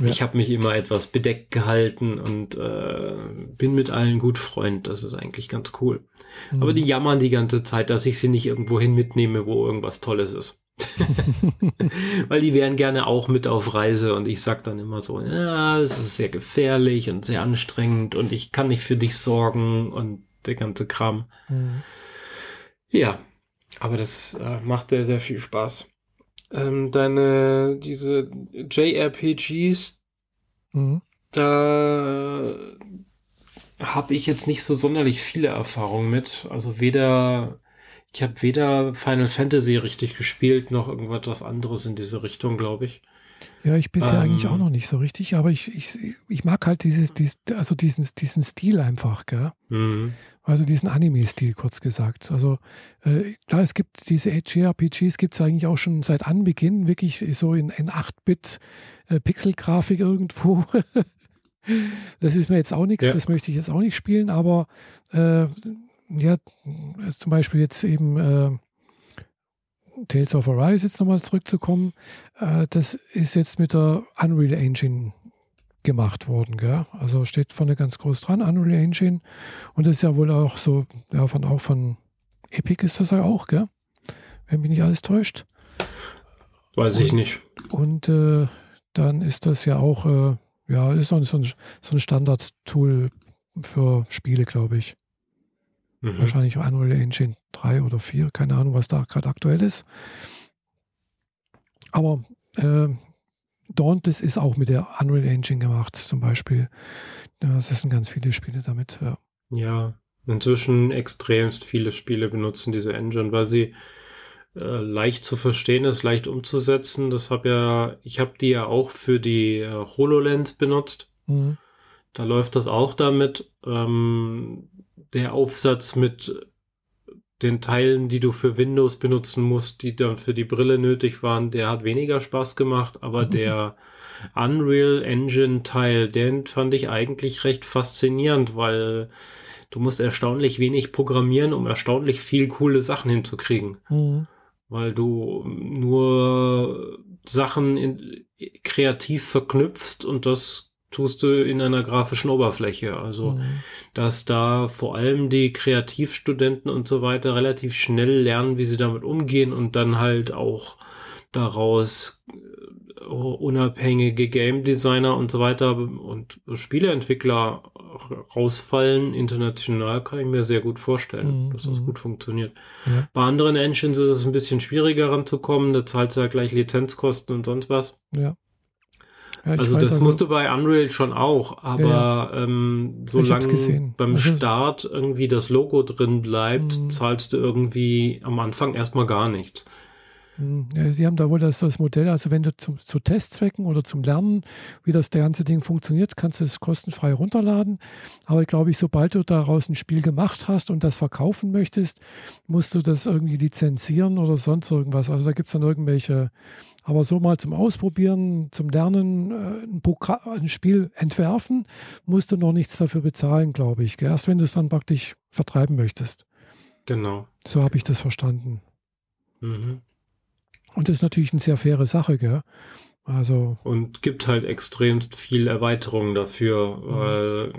Ja. Ich habe mich immer etwas bedeckt gehalten und äh, bin mit allen gut Freund. Das ist eigentlich ganz cool. Mhm. Aber die jammern die ganze Zeit, dass ich sie nicht irgendwo hin mitnehme, wo irgendwas Tolles ist. Weil die wären gerne auch mit auf Reise und ich sag dann immer so, ja, es ist sehr gefährlich und sehr anstrengend und ich kann nicht für dich sorgen und der ganze Kram. Mhm. Ja, aber das äh, macht sehr, sehr viel Spaß. Ähm, deine, diese JRPGs, mhm. da habe ich jetzt nicht so sonderlich viele Erfahrungen mit. Also weder ich habe weder Final Fantasy richtig gespielt, noch irgendwas anderes in diese Richtung, glaube ich. Ja, ich bisher ähm, eigentlich auch noch nicht so richtig, aber ich, ich, ich mag halt dieses, dieses, also diesen, diesen Stil einfach, gell? Mhm. Also diesen Anime-Stil, kurz gesagt. Also äh, klar, es gibt diese JRPGs, gibt es eigentlich auch schon seit Anbeginn, wirklich so in, in 8-Bit äh, irgendwo. das ist mir jetzt auch nichts, ja. das möchte ich jetzt auch nicht spielen, aber äh, ja, zum Beispiel jetzt eben äh, Tales of Arise jetzt nochmal zurückzukommen, äh, das ist jetzt mit der Unreal Engine gemacht worden. Gell? Also steht vorne ganz groß dran, Unreal Engine. Und das ist ja wohl auch so, ja, von, auch von Epic ist das ja auch, gell? wenn mich nicht alles täuscht. Weiß ich nicht. Und äh, dann ist das ja auch, äh, ja, ist so ein, so ein Standard-Tool für Spiele, glaube ich. Mhm. Wahrscheinlich Unreal Engine 3 oder 4, keine Ahnung, was da gerade aktuell ist. Aber äh, Dauntless ist auch mit der Unreal Engine gemacht, zum Beispiel. Das sind ganz viele Spiele damit. Ja, ja inzwischen extremst viele Spiele benutzen diese Engine, weil sie äh, leicht zu verstehen ist, leicht umzusetzen. Das habe ja, ich habe die ja auch für die äh, HoloLens benutzt. Mhm. Da läuft das auch damit. Ähm, der Aufsatz mit den Teilen, die du für Windows benutzen musst, die dann für die Brille nötig waren, der hat weniger Spaß gemacht, aber mhm. der Unreal Engine Teil, den fand ich eigentlich recht faszinierend, weil du musst erstaunlich wenig programmieren, um erstaunlich viel coole Sachen hinzukriegen. Mhm. Weil du nur Sachen in, kreativ verknüpfst und das tust du in einer grafischen Oberfläche. Also, mhm. dass da vor allem die Kreativstudenten und so weiter relativ schnell lernen, wie sie damit umgehen und dann halt auch daraus äh, unabhängige Game Designer und so weiter und Spieleentwickler rausfallen. International kann ich mir sehr gut vorstellen, mhm. dass das gut funktioniert. Ja. Bei anderen Engines ist es ein bisschen schwieriger ranzukommen. Da zahlt ja gleich Lizenzkosten und sonst was. Ja. Ja, also das also, musst du bei Unreal schon auch, aber ja, ähm, solange beim also, Start irgendwie das Logo drin bleibt, mh. zahlst du irgendwie am Anfang erstmal gar nichts. Ja, Sie haben da wohl das, das Modell, also wenn du zu, zu, Testzwecken oder zum Lernen, wie das ganze Ding funktioniert, kannst du es kostenfrei runterladen. Aber ich glaube ich, sobald du daraus ein Spiel gemacht hast und das verkaufen möchtest, musst du das irgendwie lizenzieren oder sonst irgendwas. Also da gibt es dann irgendwelche aber so mal zum Ausprobieren, zum Lernen, äh, ein, Programm, ein Spiel entwerfen, musst du noch nichts dafür bezahlen, glaube ich. Erst wenn du es dann praktisch vertreiben möchtest. Genau. So habe ich das verstanden. Mhm. Und das ist natürlich eine sehr faire Sache, gell? Also. Und gibt halt extrem viel Erweiterungen dafür, mhm. weil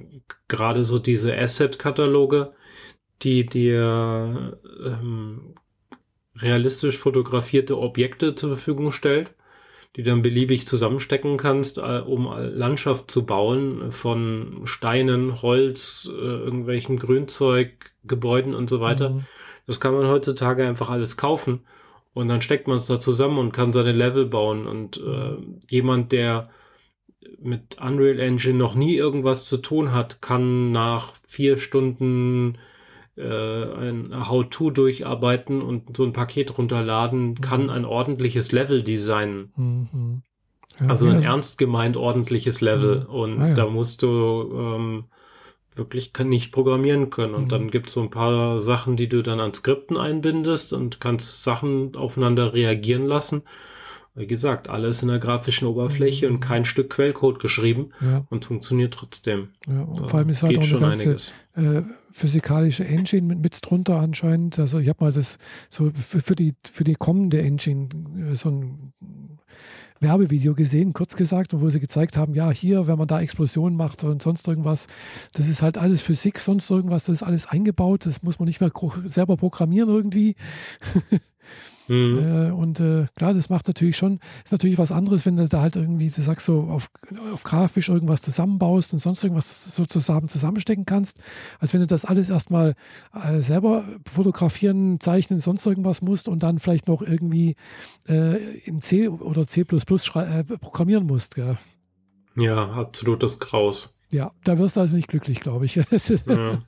gerade so diese Asset-Kataloge, die dir ähm, realistisch fotografierte Objekte zur Verfügung stellt, die dann beliebig zusammenstecken kannst, äh, um Landschaft zu bauen von Steinen, Holz, äh, irgendwelchen Grünzeug, Gebäuden und so weiter. Mhm. Das kann man heutzutage einfach alles kaufen und dann steckt man es da zusammen und kann seine Level bauen und äh, jemand, der mit Unreal Engine noch nie irgendwas zu tun hat, kann nach vier Stunden äh, ein How-To durcharbeiten und so ein Paket runterladen, kann mhm. ein ordentliches Level designen. Mhm. Ja, also ein ja. ernst gemeint ordentliches Level. Mhm. Und ah, ja. da musst du ähm, wirklich nicht programmieren können. Und mhm. dann gibt es so ein paar Sachen, die du dann an Skripten einbindest und kannst Sachen aufeinander reagieren lassen. Wie gesagt, alles in der grafischen Oberfläche mhm. und kein Stück Quellcode geschrieben und funktioniert trotzdem. Ja, und vor allem ist halt auch eine ganze äh, physikalische Engine mit, mit drunter anscheinend. Also ich habe mal das so für, die, für die kommende Engine äh, so ein Werbevideo gesehen, kurz gesagt, wo sie gezeigt haben, ja, hier, wenn man da Explosionen macht und sonst irgendwas, das ist halt alles Physik, sonst irgendwas, das ist alles eingebaut, das muss man nicht mehr selber programmieren irgendwie. Mhm. Äh, und äh, klar, das macht natürlich schon, ist natürlich was anderes, wenn du da halt irgendwie, du sagst so, auf, auf grafisch irgendwas zusammenbaust und sonst irgendwas so zusammen zusammenstecken kannst, als wenn du das alles erstmal äh, selber fotografieren, zeichnen, sonst irgendwas musst und dann vielleicht noch irgendwie äh, in C oder C äh, programmieren musst. Gell? Ja, absolutes Graus. Ja, da wirst du also nicht glücklich, glaube ich. ja.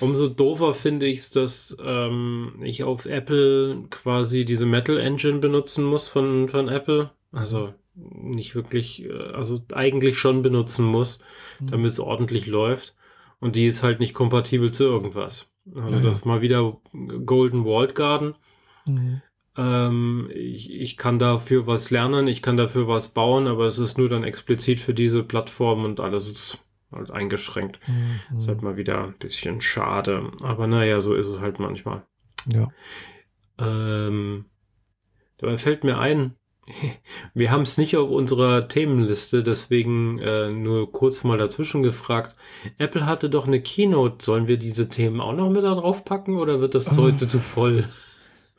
Umso doofer finde ich es, dass ähm, ich auf Apple quasi diese Metal Engine benutzen muss von, von Apple. Also nicht wirklich, äh, also eigentlich schon benutzen muss, mhm. damit es ordentlich läuft. Und die ist halt nicht kompatibel zu irgendwas. Also ja, das ist mal wieder Golden Walled Garden. Mhm. Ähm, ich, ich kann dafür was lernen, ich kann dafür was bauen, aber es ist nur dann explizit für diese Plattform und alles ist halt eingeschränkt. Mhm. Ist halt mal wieder ein bisschen schade. Aber naja, so ist es halt manchmal. Ja. Ähm, Dabei fällt mir ein, wir haben es nicht auf unserer Themenliste, deswegen äh, nur kurz mal dazwischen gefragt. Apple hatte doch eine Keynote. Sollen wir diese Themen auch noch mit da drauf packen oder wird das äh, heute zu voll?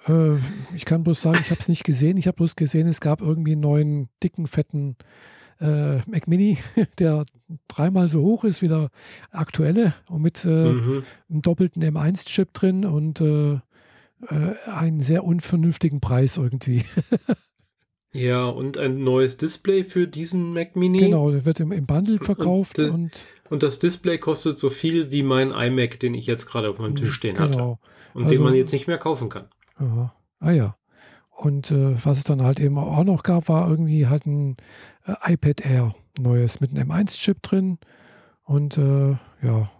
Äh, ich kann bloß sagen, ich habe es nicht gesehen. Ich habe bloß gesehen, es gab irgendwie einen neuen, dicken, fetten äh, Mac Mini, der dreimal so hoch ist wie der aktuelle und mit äh, mhm. einem doppelten M1-Chip drin und äh, äh, einen sehr unvernünftigen Preis irgendwie. ja, und ein neues Display für diesen Mac Mini. Genau, der wird im, im Bundle verkauft und, und, und, das Display kostet so viel wie mein iMac, den ich jetzt gerade auf meinem Tisch stehen genau. hatte. Und also, den man jetzt nicht mehr kaufen kann. Aha. Ah ja. Und äh, was es dann halt eben auch noch gab, war irgendwie halt ein äh, iPad Air neues mit einem M1-Chip drin. Und äh, ja.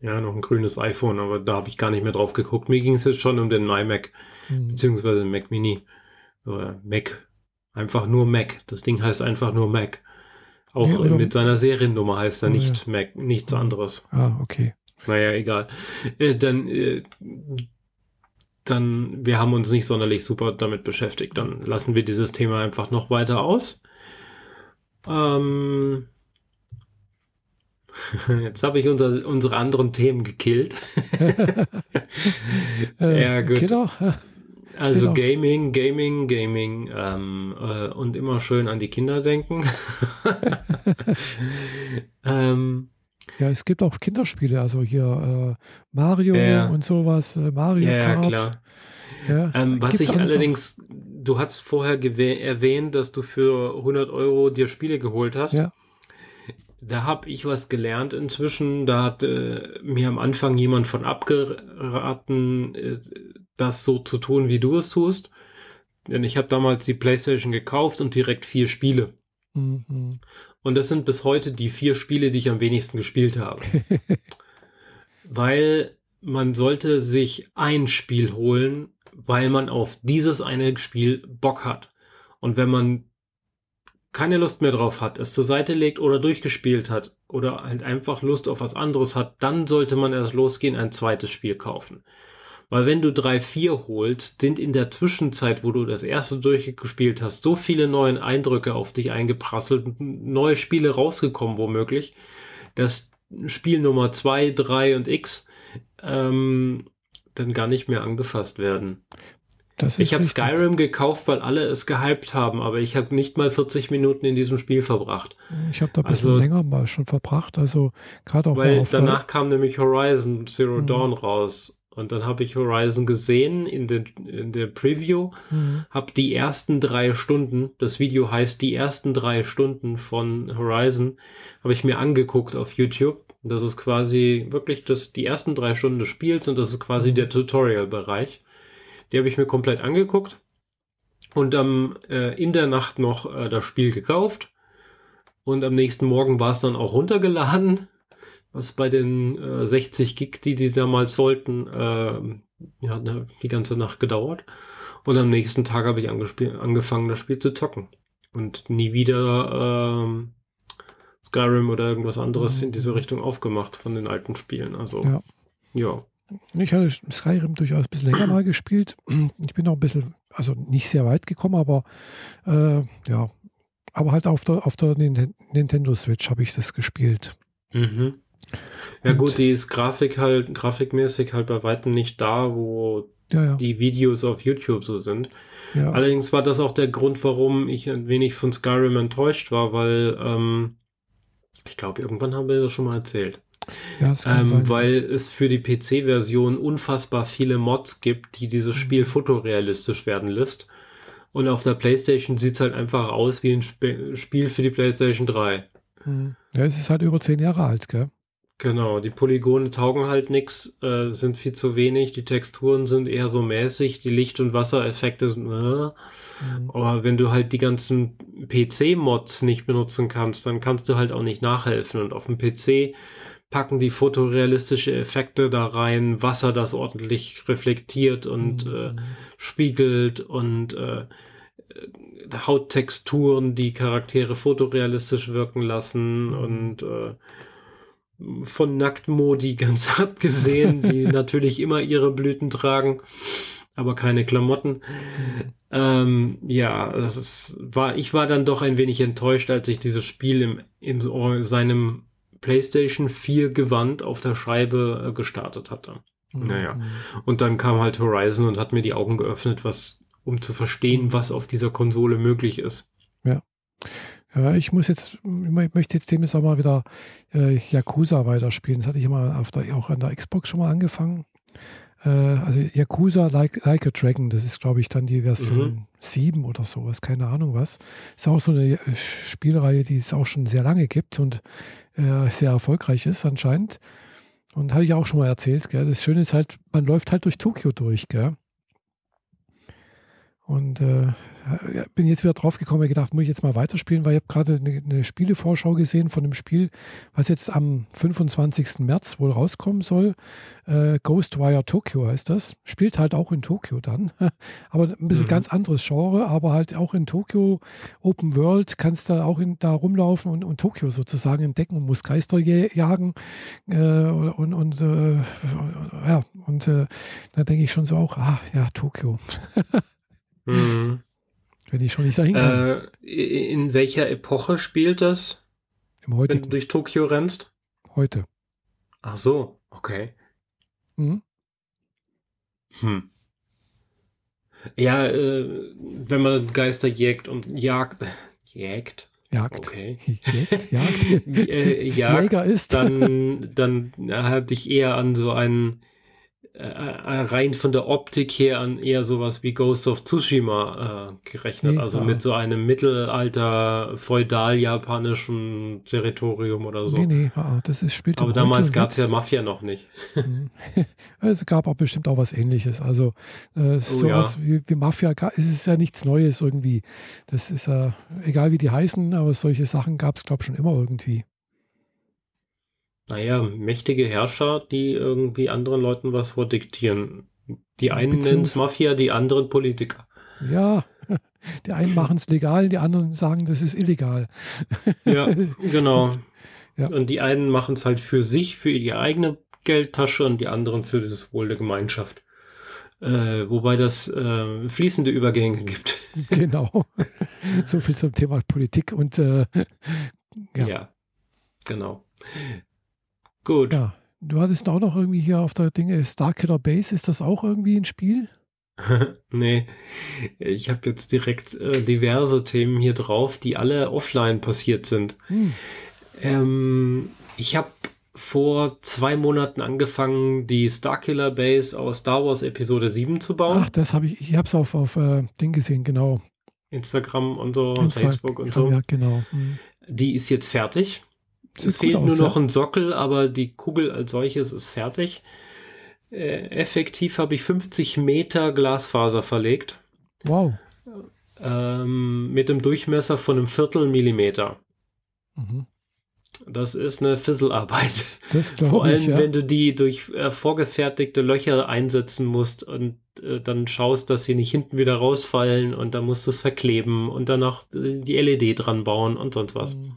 Ja, noch ein grünes iPhone, aber da habe ich gar nicht mehr drauf geguckt. Mir ging es jetzt schon um den iMac, mhm. beziehungsweise den Mac Mini. Oder Mac. Einfach nur Mac. Das Ding heißt einfach nur Mac. Auch ja, mit seiner Seriennummer heißt er oh, nicht ja. Mac, nichts anderes. Ah, okay. Naja, egal. Äh, dann äh, dann wir haben uns nicht sonderlich super damit beschäftigt. Dann lassen wir dieses Thema einfach noch weiter aus. Ähm Jetzt habe ich unser, unsere anderen Themen gekillt. äh, ja, gut. Genau. Also Gaming, Gaming, Gaming ähm, äh, und immer schön an die Kinder denken. ähm, ja, es gibt auch Kinderspiele, also hier äh, Mario ja. und sowas, äh, Mario ja, Kart. Ja, klar. Ja, ähm, was ich allerdings, du hast vorher erwähnt, dass du für 100 Euro dir Spiele geholt hast. Ja. Da habe ich was gelernt inzwischen. Da hat äh, mir am Anfang jemand von abgeraten, äh, das so zu tun, wie du es tust. Denn ich habe damals die PlayStation gekauft und direkt vier Spiele. Mhm. Und das sind bis heute die vier Spiele, die ich am wenigsten gespielt habe. weil man sollte sich ein Spiel holen, weil man auf dieses eine Spiel Bock hat. Und wenn man keine Lust mehr drauf hat, es zur Seite legt oder durchgespielt hat oder halt einfach Lust auf was anderes hat, dann sollte man erst losgehen, ein zweites Spiel kaufen. Weil wenn du drei, vier holst, sind in der Zwischenzeit, wo du das erste durchgespielt hast, so viele neue Eindrücke auf dich eingeprasselt, neue Spiele rausgekommen womöglich, dass Spiel Nummer zwei, drei und X ähm, dann gar nicht mehr angefasst werden. ich habe Skyrim gekauft, weil alle es gehypt haben, aber ich habe nicht mal 40 Minuten in diesem Spiel verbracht. Ich habe da ein bisschen also, länger mal schon verbracht, also gerade auch weil danach kam nämlich Horizon Zero mhm. Dawn raus und dann habe ich Horizon gesehen in, den, in der Preview, mhm. habe die ersten drei Stunden, das Video heißt die ersten drei Stunden von Horizon, habe ich mir angeguckt auf YouTube. Das ist quasi wirklich das, die ersten drei Stunden des Spiels und das ist quasi der Tutorial-Bereich. Die habe ich mir komplett angeguckt und ähm, äh, in der Nacht noch äh, das Spiel gekauft. Und am nächsten Morgen war es dann auch runtergeladen was bei den äh, 60 Gig, die die damals wollten, äh, ja, ne, die ganze Nacht gedauert. Und am nächsten Tag habe ich angefangen, das Spiel zu zocken. Und nie wieder ähm, Skyrim oder irgendwas anderes in diese Richtung aufgemacht von den alten Spielen. Also, ja. ja. Ich hatte Skyrim durchaus ein bisschen länger mal gespielt. Ich bin auch ein bisschen, also nicht sehr weit gekommen, aber äh, ja, aber halt auf der, auf der Nintendo Switch habe ich das gespielt. Mhm. Ja und gut, die ist Grafik halt, grafikmäßig halt bei weitem nicht da, wo ja, ja. die Videos auf YouTube so sind. Ja. Allerdings war das auch der Grund, warum ich ein wenig von Skyrim enttäuscht war, weil ähm, ich glaube, irgendwann haben wir das schon mal erzählt. Ja, das kann ähm, sein. Weil es für die PC-Version unfassbar viele Mods gibt, die dieses Spiel mhm. fotorealistisch werden lässt. Und auf der PlayStation sieht es halt einfach aus wie ein Sp Spiel für die PlayStation 3. Mhm. Ja, es ist halt über zehn Jahre alt, gell? Genau, die Polygone taugen halt nichts, äh, sind viel zu wenig, die Texturen sind eher so mäßig, die Licht- und Wassereffekte sind. Äh. Mhm. Aber wenn du halt die ganzen PC-Mods nicht benutzen kannst, dann kannst du halt auch nicht nachhelfen. Und auf dem PC packen die fotorealistische Effekte da rein, Wasser, das ordentlich reflektiert und mhm. äh, spiegelt und äh, Hauttexturen, die Charaktere fotorealistisch wirken lassen mhm. und äh, von Nacktmodi ganz abgesehen, die natürlich immer ihre Blüten tragen. aber keine Klamotten. Ähm, ja, das ist, war, ich war dann doch ein wenig enttäuscht, als ich dieses Spiel im, im seinem PlayStation 4 Gewand auf der Scheibe äh, gestartet hatte. Mhm. Naja. Und dann kam halt Horizon und hat mir die Augen geöffnet, was, um zu verstehen, was auf dieser Konsole möglich ist. Ja. Ich muss jetzt, ich möchte jetzt demnächst auch mal wieder äh, Yakuza weiterspielen. Das hatte ich mal auf der, auch an der Xbox schon mal angefangen. Äh, also Yakuza like, like, a Dragon, das ist, glaube ich, dann die Version mhm. 7 oder sowas, keine Ahnung was. Ist auch so eine äh, Spielreihe, die es auch schon sehr lange gibt und äh, sehr erfolgreich ist anscheinend. Und habe ich auch schon mal erzählt, gell? Das Schöne ist halt, man läuft halt durch Tokio durch, gell? Und äh, bin jetzt wieder drauf gekommen, gedacht, muss ich jetzt mal weiterspielen, weil ich habe gerade eine, eine Spielevorschau gesehen von einem Spiel, was jetzt am 25. März wohl rauskommen soll. Äh, Ghostwire Tokyo heißt das. Spielt halt auch in Tokio dann. aber ein bisschen mhm. ganz anderes Genre, aber halt auch in Tokio Open World, kannst da auch in, da rumlaufen und, und Tokio sozusagen entdecken und muss Geister jagen. Äh, und und äh, ja, und äh, da denke ich schon so auch, ah ja, Tokio. mhm. Wenn ich schon nicht dahin kann. Äh, in welcher Epoche spielt das? Im heutigen. Wenn du durch Tokio rennst? Heute. Ach so, okay. Mhm. Hm. Ja, äh, wenn man Geister jägt und jagt, jägt. Jagd. Okay. Jagd, Jagd. äh, Jagd, Jäger ist. Dann, dann hatte ich eher an so einen rein von der Optik her an eher sowas wie Ghost of Tsushima äh, gerechnet. Nee, also mit so einem Mittelalter feudal-japanischen Territorium oder so. Nee, nee, das ist spielt Aber damals gab es ja Mafia noch nicht. Mhm. es gab auch bestimmt auch was ähnliches. Also äh, oh, sowas ja. wie, wie, Mafia es ist ja nichts Neues irgendwie. Das ist ja, egal wie die heißen, aber solche Sachen gab es, glaube ich, schon immer irgendwie. Naja, mächtige Herrscher, die irgendwie anderen Leuten was vordiktieren. Die einen nennen es Mafia, die anderen Politiker. Ja, die einen machen es legal, die anderen sagen, das ist illegal. Ja, genau. Ja. Und die einen machen es halt für sich, für ihre eigene Geldtasche und die anderen für das Wohl der Gemeinschaft. Äh, wobei das äh, fließende Übergänge gibt. Genau. So viel zum Thema Politik und äh, ja. ja. genau. Gut. Ja. Du hattest auch noch irgendwie hier auf der Dinge Starkiller Base. Ist das auch irgendwie ein Spiel? nee, ich habe jetzt direkt äh, diverse Themen hier drauf, die alle offline passiert sind. Hm. Ähm, ich habe vor zwei Monaten angefangen, die Starkiller Base aus Star Wars Episode 7 zu bauen. Ach, das habe ich, ich habe es auf, auf äh, Ding gesehen, genau. Instagram und so, Insta Facebook und so. Ja, genau. Hm. Die ist jetzt fertig. Es fehlt aus, nur noch ja. ein Sockel, aber die Kugel als solches ist fertig. Äh, effektiv habe ich 50 Meter Glasfaser verlegt. Wow. Ähm, mit einem Durchmesser von einem Viertel Millimeter. Mhm. Das ist eine Fisselarbeit. Das Vor allem, ich, ja. wenn du die durch äh, vorgefertigte Löcher einsetzen musst und äh, dann schaust, dass sie nicht hinten wieder rausfallen und dann musst du es verkleben und dann noch äh, die LED dran bauen und sonst was. Mhm.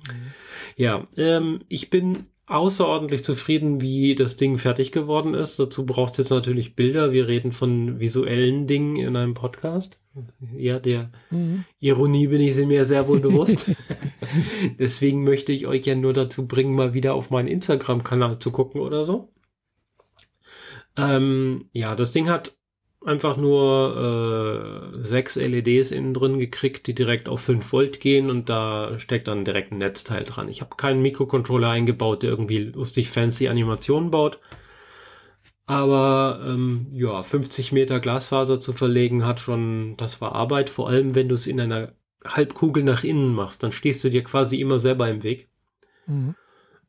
Ja, ähm, ich bin außerordentlich zufrieden, wie das Ding fertig geworden ist. Dazu brauchst du jetzt natürlich Bilder. Wir reden von visuellen Dingen in einem Podcast. Ja, der mhm. Ironie bin ich mir sehr wohl bewusst. Deswegen möchte ich euch ja nur dazu bringen, mal wieder auf meinen Instagram-Kanal zu gucken oder so. Ähm, ja, das Ding hat einfach nur äh, sechs LEDs innen drin gekriegt, die direkt auf 5 Volt gehen und da steckt dann direkt ein Netzteil dran. Ich habe keinen Mikrocontroller eingebaut, der irgendwie lustig fancy Animationen baut. Aber ähm, ja, 50 Meter Glasfaser zu verlegen hat schon, das war Arbeit, vor allem wenn du es in einer Halbkugel nach innen machst, dann stehst du dir quasi immer selber im Weg. Mhm.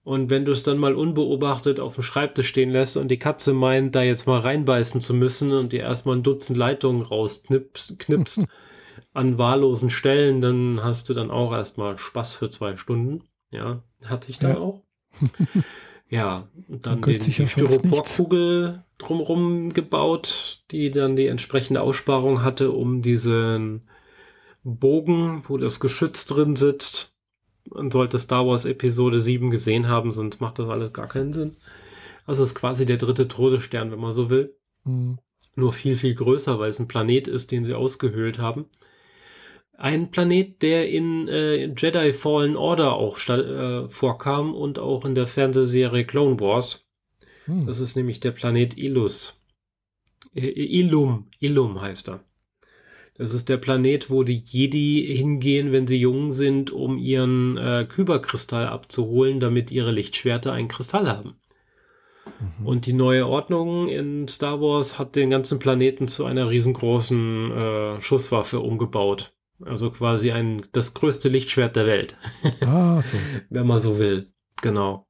Und wenn du es dann mal unbeobachtet auf dem Schreibtisch stehen lässt und die Katze meint, da jetzt mal reinbeißen zu müssen und dir erstmal ein Dutzend Leitungen rausknipst knipst an wahllosen Stellen, dann hast du dann auch erstmal Spaß für zwei Stunden. Ja, hatte ich dann ja. auch. ja, und dann den, die Styroporkugel drumrum gebaut, die dann die entsprechende Aussparung hatte, um diesen Bogen, wo das Geschütz drin sitzt, man sollte Star Wars Episode 7 gesehen haben, sonst macht das alles gar keinen Sinn. Also ist quasi der dritte Todesstern, wenn man so will. Mhm. nur viel, viel größer, weil es ein Planet ist, den sie ausgehöhlt haben. Ein Planet, der in äh, Jedi Fallen Order auch äh, vorkam und auch in der Fernsehserie Clone Wars. Hm. Das ist nämlich der Planet Ilus. Äh, Ilum, Ilum heißt er. Das ist der Planet, wo die Jedi hingehen, wenn sie jung sind, um ihren äh, Kyberkristall abzuholen, damit ihre Lichtschwerter einen Kristall haben. Mhm. Und die neue Ordnung in Star Wars hat den ganzen Planeten zu einer riesengroßen äh, Schusswaffe umgebaut. Also quasi ein, das größte Lichtschwert der Welt. Ah, so. Wenn man so will. Genau.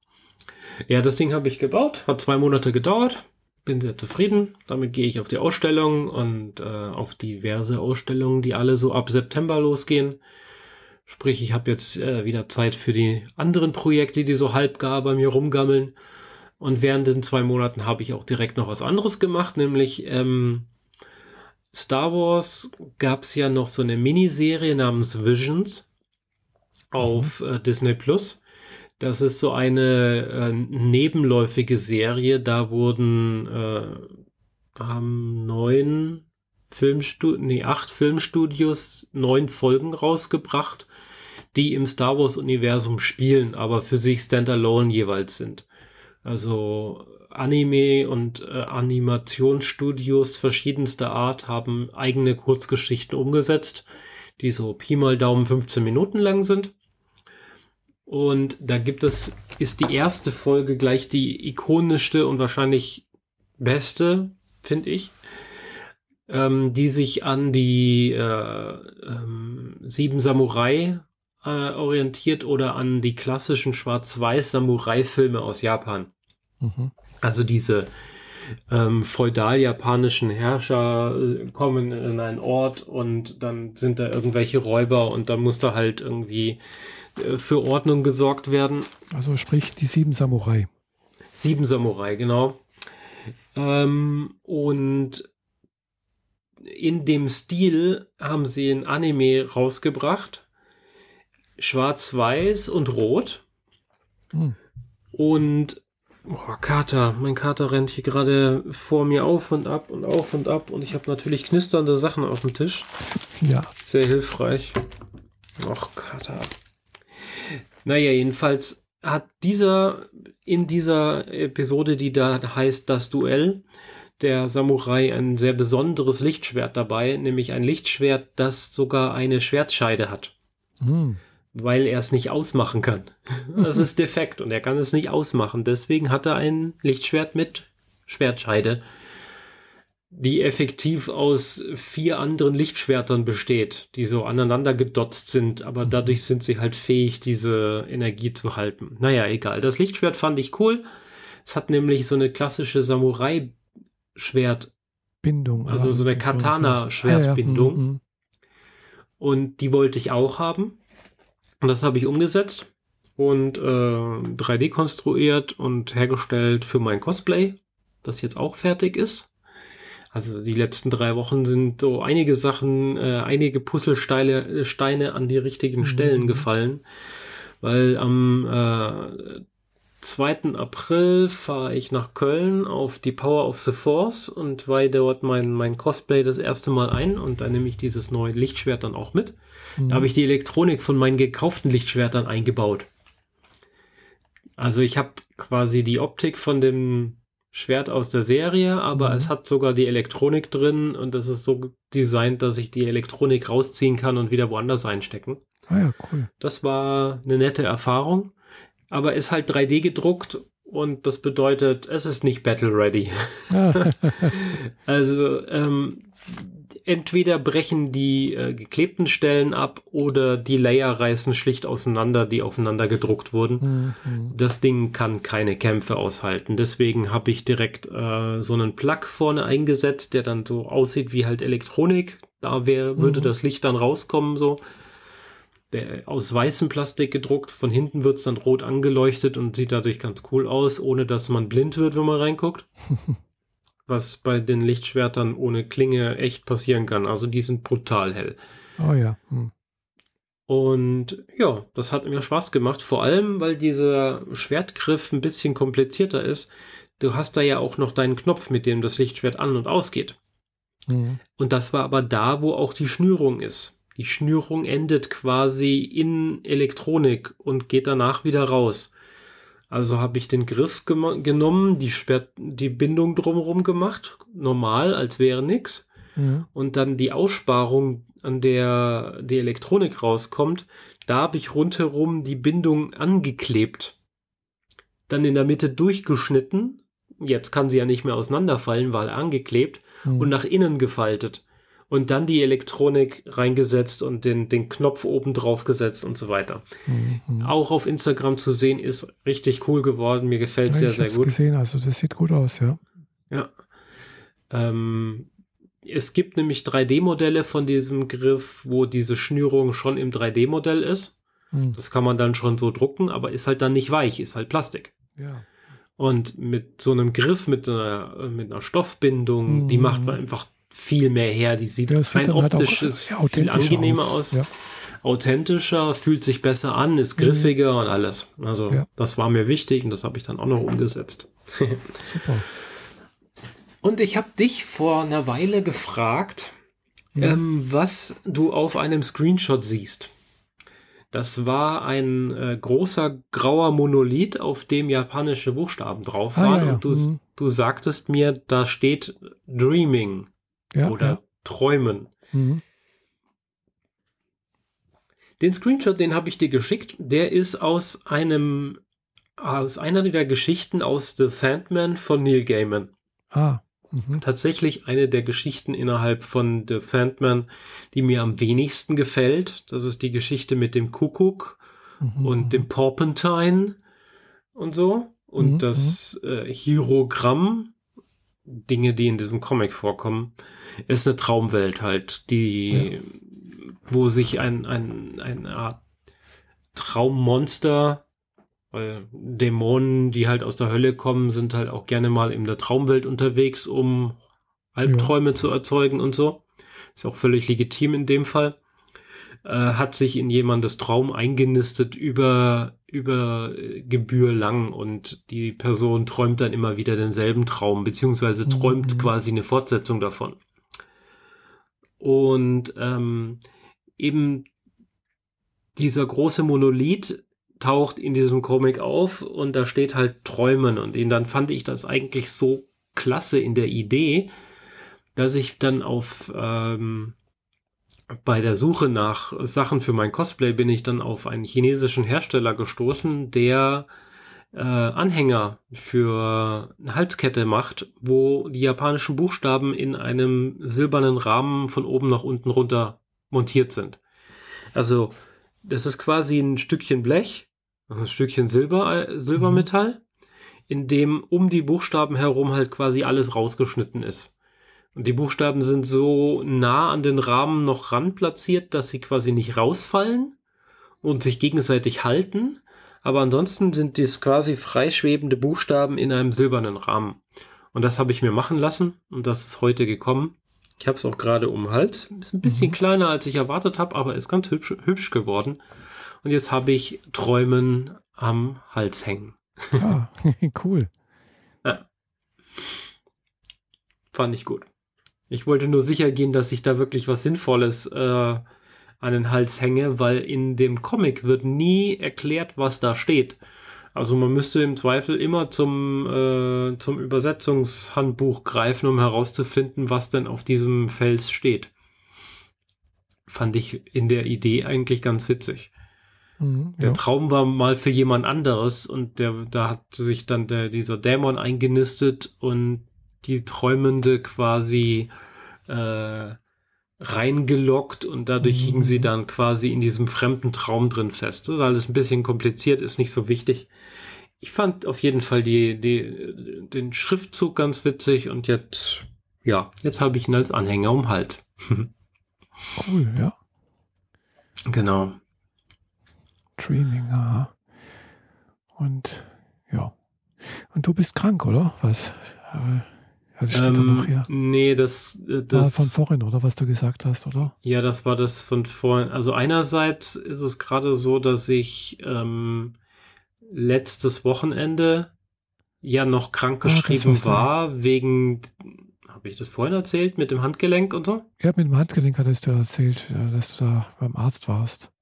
Ja, das Ding habe ich gebaut, hat zwei Monate gedauert, bin sehr zufrieden. Damit gehe ich auf die Ausstellung und äh, auf diverse Ausstellungen, die alle so ab September losgehen. Sprich, ich habe jetzt äh, wieder Zeit für die anderen Projekte, die so halbgar bei mir rumgammeln. Und während den zwei Monaten habe ich auch direkt noch was anderes gemacht, nämlich ähm, Star Wars gab es ja noch so eine Miniserie namens Visions auf mhm. äh, Disney Plus. Das ist so eine äh, nebenläufige Serie. Da wurden äh, haben neun Filmstudios, nee, acht Filmstudios neun Folgen rausgebracht, die im Star Wars-Universum spielen, aber für sich standalone jeweils sind. Also Anime und äh, Animationsstudios verschiedenster Art haben eigene Kurzgeschichten umgesetzt, die so Pi mal Daumen 15 Minuten lang sind. Und da gibt es, ist die erste Folge gleich die ikonischste und wahrscheinlich beste, finde ich, ähm, die sich an die äh, ähm, Sieben Samurai äh, orientiert oder an die klassischen Schwarz-Weiß-Samurai-Filme aus Japan. Mhm. Also diese ähm, feudal-japanischen Herrscher äh, kommen in einen Ort und dann sind da irgendwelche Räuber und dann muss da halt irgendwie für Ordnung gesorgt werden. Also sprich die sieben Samurai. Sieben Samurai, genau. Ähm, und in dem Stil haben sie ein Anime rausgebracht. Schwarz-Weiß und Rot. Hm. Und oh, Kater, mein Kater rennt hier gerade vor mir auf und ab und auf und ab und ich habe natürlich knisternde Sachen auf dem Tisch. Ja. Sehr hilfreich. Och, Kater. Naja, jedenfalls hat dieser in dieser Episode, die da heißt Das Duell, der Samurai ein sehr besonderes Lichtschwert dabei, nämlich ein Lichtschwert, das sogar eine Schwertscheide hat. Hm. Weil er es nicht ausmachen kann. Das ist defekt und er kann es nicht ausmachen. Deswegen hat er ein Lichtschwert mit Schwertscheide die effektiv aus vier anderen Lichtschwertern besteht, die so aneinander gedotzt sind, aber mhm. dadurch sind sie halt fähig, diese Energie zu halten. Naja, egal. Das Lichtschwert fand ich cool. Es hat nämlich so eine klassische Samurai-Schwert. Bindung. Also so eine Katana-Schwertbindung. Ah, ja. mhm. Und die wollte ich auch haben. Und das habe ich umgesetzt und äh, 3D konstruiert und hergestellt für mein Cosplay, das jetzt auch fertig ist. Also die letzten drei Wochen sind so einige Sachen, äh, einige Puzzlesteine äh, Steine an die richtigen mhm. Stellen gefallen, weil am äh, 2. April fahre ich nach Köln auf die Power of the Force und weihe dort mein, mein Cosplay das erste Mal ein und da nehme ich dieses neue Lichtschwert dann auch mit. Mhm. Da habe ich die Elektronik von meinen gekauften Lichtschwertern eingebaut. Also ich habe quasi die Optik von dem Schwert aus der Serie, aber mhm. es hat sogar die Elektronik drin und es ist so designt, dass ich die Elektronik rausziehen kann und wieder woanders einstecken. Ah ja, cool. Das war eine nette Erfahrung, aber ist halt 3D gedruckt und das bedeutet, es ist nicht battle ready. also ähm, entweder brechen die äh, geklebten Stellen ab oder die Layer reißen schlicht auseinander, die aufeinander gedruckt wurden. Mhm. Das Ding kann keine Kämpfe aushalten. Deswegen habe ich direkt äh, so einen Plug vorne eingesetzt, der dann so aussieht wie halt Elektronik. Da wär, mhm. würde das Licht dann rauskommen, so. Der aus weißem Plastik gedruckt. Von hinten wird es dann rot angeleuchtet und sieht dadurch ganz cool aus, ohne dass man blind wird, wenn man reinguckt. was bei den Lichtschwertern ohne Klinge echt passieren kann. Also die sind brutal hell. Oh ja. Hm. Und ja, das hat mir Spaß gemacht, vor allem weil dieser Schwertgriff ein bisschen komplizierter ist. Du hast da ja auch noch deinen Knopf, mit dem das Lichtschwert an und ausgeht. Mhm. Und das war aber da, wo auch die Schnürung ist. Die Schnürung endet quasi in Elektronik und geht danach wieder raus. Also habe ich den Griff genommen, die, Sperr die Bindung drumherum gemacht, normal, als wäre nichts. Mhm. Und dann die Aussparung, an der die Elektronik rauskommt, da habe ich rundherum die Bindung angeklebt. Dann in der Mitte durchgeschnitten. Jetzt kann sie ja nicht mehr auseinanderfallen, weil angeklebt mhm. und nach innen gefaltet. Und dann die Elektronik reingesetzt und den, den Knopf oben drauf gesetzt und so weiter. Mhm. Auch auf Instagram zu sehen, ist richtig cool geworden. Mir gefällt es ja, sehr, sehr gut. gesehen, also das sieht gut aus, ja. Ja. Ähm, es gibt nämlich 3D-Modelle von diesem Griff, wo diese Schnürung schon im 3D-Modell ist. Mhm. Das kann man dann schon so drucken, aber ist halt dann nicht weich, ist halt Plastik. Ja. Und mit so einem Griff, mit einer, mit einer Stoffbindung, mhm. die macht man einfach viel mehr her. Die sieht ja, rein optisch halt auch, viel angenehmer aus. aus. Ja. Authentischer, fühlt sich besser an, ist griffiger mhm. und alles. Also ja. das war mir wichtig und das habe ich dann auch noch umgesetzt. Super. Und ich habe dich vor einer Weile gefragt, ja. ähm, was du auf einem Screenshot siehst. Das war ein äh, großer grauer Monolith, auf dem japanische Buchstaben drauf waren. Ah, ja, ja. Und du, mhm. du sagtest mir, da steht Dreaming oder Träumen. Mhm. Den Screenshot, den habe ich dir geschickt, der ist aus einem aus einer der Geschichten aus The Sandman von Neil Gaiman. Ah. Mhm. Tatsächlich eine der Geschichten innerhalb von The Sandman, die mir am wenigsten gefällt. Das ist die Geschichte mit dem Kuckuck mhm. und dem Porpentine und so. Und mhm. das mhm. äh, Hierogramm, Dinge, die in diesem Comic vorkommen, ist eine Traumwelt halt, die, ja. wo sich ein, ein, eine Art Traummonster weil Dämonen, die halt aus der Hölle kommen, sind halt auch gerne mal in der Traumwelt unterwegs, um Albträume ja. zu erzeugen und so. Ist auch völlig legitim in dem Fall. Äh, hat sich in jemandes Traum eingenistet über, über Gebühr lang und die Person träumt dann immer wieder denselben Traum, beziehungsweise träumt mhm. quasi eine Fortsetzung davon. Und ähm, eben dieser große Monolith taucht in diesem Comic auf und da steht halt Träumen und dann fand ich das eigentlich so klasse in der Idee, dass ich dann auf ähm, bei der Suche nach Sachen für mein Cosplay bin ich dann auf einen chinesischen Hersteller gestoßen, der äh, Anhänger für eine Halskette macht, wo die japanischen Buchstaben in einem silbernen Rahmen von oben nach unten runter montiert sind. Also das ist quasi ein Stückchen Blech ein Stückchen Silber, äh, Silbermetall, mhm. in dem um die Buchstaben herum halt quasi alles rausgeschnitten ist. Und die Buchstaben sind so nah an den Rahmen noch ran platziert, dass sie quasi nicht rausfallen und sich gegenseitig halten. Aber ansonsten sind dies quasi freischwebende Buchstaben in einem silbernen Rahmen. Und das habe ich mir machen lassen und das ist heute gekommen. Ich habe es auch gerade um den Hals. Ist ein bisschen mhm. kleiner, als ich erwartet habe, aber ist ganz hübsch, hübsch geworden. Und jetzt habe ich Träumen am Hals hängen. Ah, cool. Ja. Fand ich gut. Ich wollte nur sicher gehen, dass ich da wirklich was Sinnvolles äh, an den Hals hänge, weil in dem Comic wird nie erklärt, was da steht. Also man müsste im Zweifel immer zum, äh, zum Übersetzungshandbuch greifen, um herauszufinden, was denn auf diesem Fels steht. Fand ich in der Idee eigentlich ganz witzig. Mhm, der ja. Traum war mal für jemand anderes und der, da hat sich dann der, dieser Dämon eingenistet und die Träumende quasi äh, reingelockt und dadurch mhm. hingen sie dann quasi in diesem fremden Traum drin fest. Das ist alles ein bisschen kompliziert, ist nicht so wichtig. Ich fand auf jeden Fall die, die, den Schriftzug ganz witzig und jetzt, ja, jetzt habe ich ihn als Anhänger um Halt. cool, ja. Genau. Dreaming, aha. Und ja. Und du bist krank, oder? Was? Also steht ähm, da noch hier. Nee, das, äh, das war von vorhin, oder was du gesagt hast, oder? Ja, das war das von vorhin. Also einerseits ist es gerade so, dass ich ähm, letztes Wochenende ja noch krankgeschrieben ah, war, wegen, Habe ich das vorhin erzählt mit dem Handgelenk und so? Ja, mit dem Handgelenk hattest du erzählt, dass du da beim Arzt warst.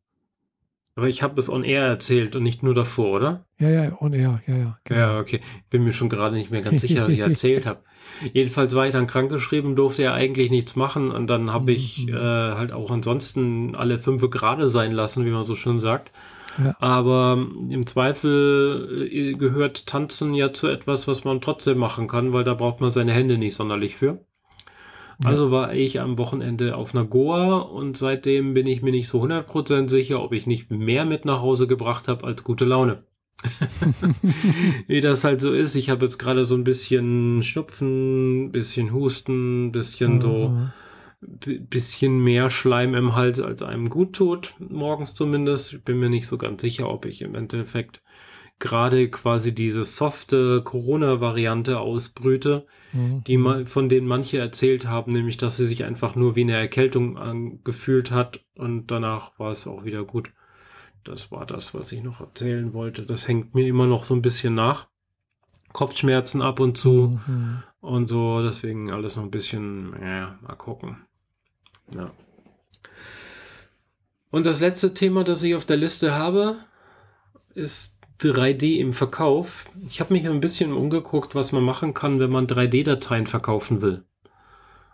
Aber ich habe es on air erzählt und nicht nur davor, oder? Ja, ja, on air, ja, ja. Genau. Ja, okay. Bin mir schon gerade nicht mehr ganz sicher, was ich erzählt habe. Jedenfalls war ich dann krankgeschrieben, durfte ja eigentlich nichts machen und dann habe ich mhm. äh, halt auch ansonsten alle fünf gerade sein lassen, wie man so schön sagt. Ja. Aber im Zweifel äh, gehört Tanzen ja zu etwas, was man trotzdem machen kann, weil da braucht man seine Hände nicht sonderlich für. Also war ich am Wochenende auf einer Goa und seitdem bin ich mir nicht so 100% sicher, ob ich nicht mehr mit nach Hause gebracht habe als gute Laune. Wie das halt so ist. Ich habe jetzt gerade so ein bisschen Schnupfen, bisschen Husten, bisschen mhm. so bisschen mehr Schleim im Hals, als einem gut tut, morgens zumindest. Ich bin mir nicht so ganz sicher, ob ich im Endeffekt gerade quasi diese softe Corona-Variante ausbrüte, mhm. die man, von denen manche erzählt haben, nämlich dass sie sich einfach nur wie eine Erkältung angefühlt hat und danach war es auch wieder gut. Das war das, was ich noch erzählen wollte. Das hängt mir immer noch so ein bisschen nach. Kopfschmerzen ab und zu mhm. und so, deswegen alles noch ein bisschen, ja, mal gucken. Ja. Und das letzte Thema, das ich auf der Liste habe, ist 3D im Verkauf. Ich habe mich ein bisschen umgeguckt, was man machen kann, wenn man 3D-Dateien verkaufen will.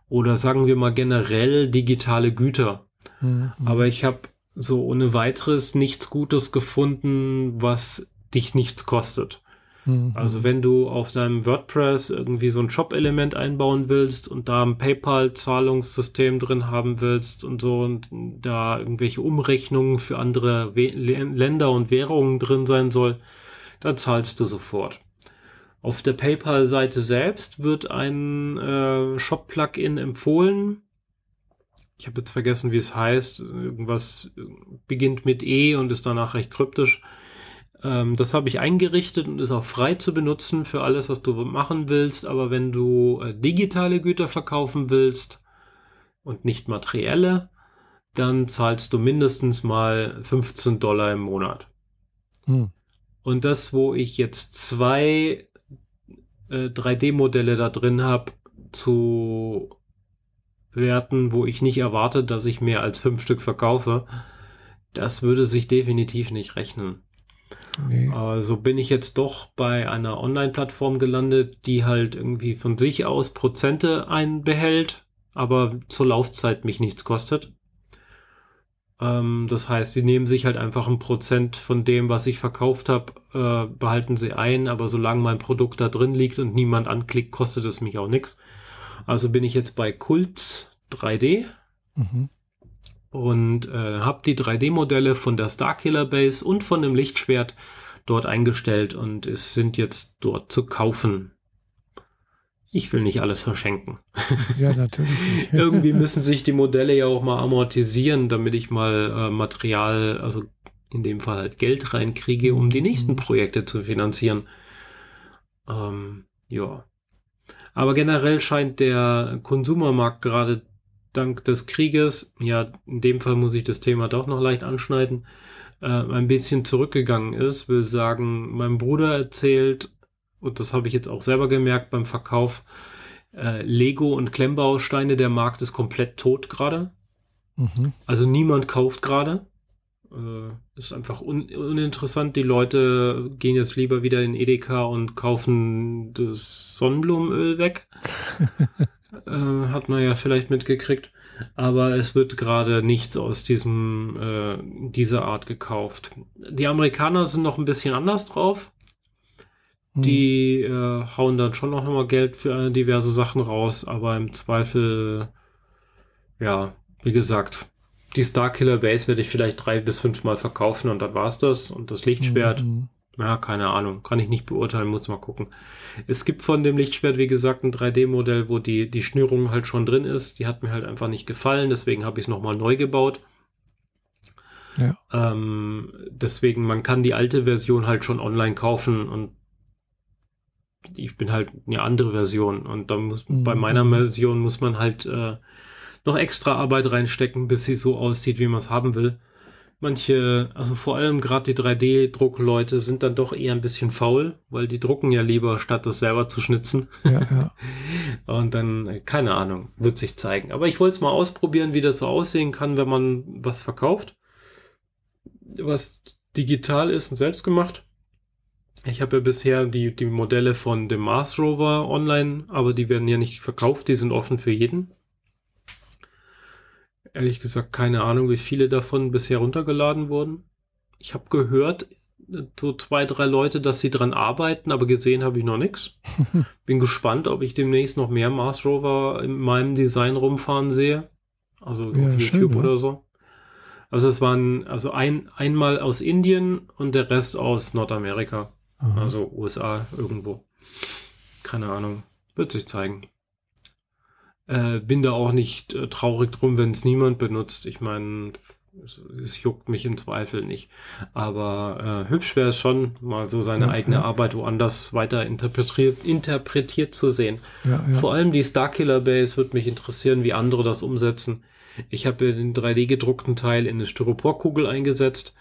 Oder sagen wir mal generell digitale Güter. Mhm. Aber ich habe so ohne weiteres nichts Gutes gefunden, was dich nichts kostet. Mhm. Also wenn du auf deinem WordPress irgendwie so ein Shop-Element einbauen willst und da ein PayPal-Zahlungssystem drin haben willst und so und da irgendwelche Umrechnungen für andere We Länder und Währungen drin sein soll, dann zahlst du sofort. Auf der PayPal-Seite selbst wird ein äh, Shop-Plugin empfohlen. Ich habe jetzt vergessen, wie es heißt. Irgendwas beginnt mit E und ist danach recht kryptisch ähm, das habe ich eingerichtet und ist auch frei zu benutzen für alles, was du machen willst. Aber wenn du äh, digitale Güter verkaufen willst und nicht materielle, dann zahlst du mindestens mal 15 Dollar im Monat. Hm. Und das, wo ich jetzt zwei äh, 3D-Modelle da drin habe, zu Werten, wo ich nicht erwarte, dass ich mehr als fünf Stück verkaufe, das würde sich definitiv nicht rechnen. Nee. Aber so bin ich jetzt doch bei einer Online-Plattform gelandet, die halt irgendwie von sich aus Prozente einbehält, aber zur Laufzeit mich nichts kostet. Ähm, das heißt, sie nehmen sich halt einfach ein Prozent von dem, was ich verkauft habe, äh, behalten sie ein, aber solange mein Produkt da drin liegt und niemand anklickt, kostet es mich auch nichts. Also bin ich jetzt bei Kults 3D. Mhm und äh, habe die 3D-Modelle von der Starkiller Base und von dem Lichtschwert dort eingestellt und es sind jetzt dort zu kaufen. Ich will nicht alles verschenken. Ja, natürlich. Irgendwie müssen sich die Modelle ja auch mal amortisieren, damit ich mal äh, Material, also in dem Fall halt Geld reinkriege, um die nächsten mhm. Projekte zu finanzieren. Ähm, ja. Aber generell scheint der Konsumermarkt gerade dank des Krieges, ja, in dem Fall muss ich das Thema doch noch leicht anschneiden, äh, ein bisschen zurückgegangen ist. Will sagen, mein Bruder erzählt, und das habe ich jetzt auch selber gemerkt beim Verkauf, äh, Lego und Klemmbausteine, der Markt ist komplett tot gerade. Mhm. Also niemand kauft gerade. Äh, ist einfach un uninteressant. Die Leute gehen jetzt lieber wieder in Edeka und kaufen das Sonnenblumenöl weg. äh, hat man ja vielleicht mitgekriegt. Aber es wird gerade nichts aus diesem, äh, dieser Art gekauft. Die Amerikaner sind noch ein bisschen anders drauf. Hm. Die äh, hauen dann schon noch mal Geld für diverse Sachen raus, aber im Zweifel, ja, wie gesagt, die Starkiller Base werde ich vielleicht drei bis fünf Mal verkaufen und dann war's das. Und das Lichtschwert, mhm. Ja, keine Ahnung. Kann ich nicht beurteilen, muss mal gucken. Es gibt von dem Lichtschwert, wie gesagt, ein 3D-Modell, wo die, die Schnürung halt schon drin ist. Die hat mir halt einfach nicht gefallen, deswegen habe ich es nochmal neu gebaut. Ja. Ähm, deswegen, man kann die alte Version halt schon online kaufen und ich bin halt eine andere Version und da muss mhm. bei meiner Version muss man halt äh, noch extra Arbeit reinstecken, bis sie so aussieht, wie man es haben will. Manche, also vor allem gerade die 3D-Druckleute sind dann doch eher ein bisschen faul, weil die drucken ja lieber, statt das selber zu schnitzen. Ja, ja. Und dann, keine Ahnung, wird sich zeigen. Aber ich wollte es mal ausprobieren, wie das so aussehen kann, wenn man was verkauft, was digital ist und selbst gemacht. Ich habe ja bisher die, die Modelle von dem Mars Rover online, aber die werden ja nicht verkauft, die sind offen für jeden. Ehrlich gesagt, keine Ahnung, wie viele davon bisher runtergeladen wurden. Ich habe gehört, so zwei, drei Leute, dass sie dran arbeiten, aber gesehen habe ich noch nichts. Bin gespannt, ob ich demnächst noch mehr Mars Rover in meinem Design rumfahren sehe. Also ja, auf YouTube schön, oder so. Also es waren also ein, einmal aus Indien und der Rest aus Nordamerika. Aha. Also USA irgendwo. Keine Ahnung. Wird sich zeigen. Äh, bin da auch nicht äh, traurig drum, wenn es niemand benutzt. Ich meine, es, es, juckt mich im Zweifel nicht. Aber äh, hübsch wäre es schon, mal so seine ja, eigene ja. Arbeit woanders weiter interpretiert, interpretiert zu sehen. Ja, Vor allem die Starkiller Base wird mich interessieren, wie andere das umsetzen. Ich habe den 3D gedruckten Teil in eine Styroporkugel eingesetzt.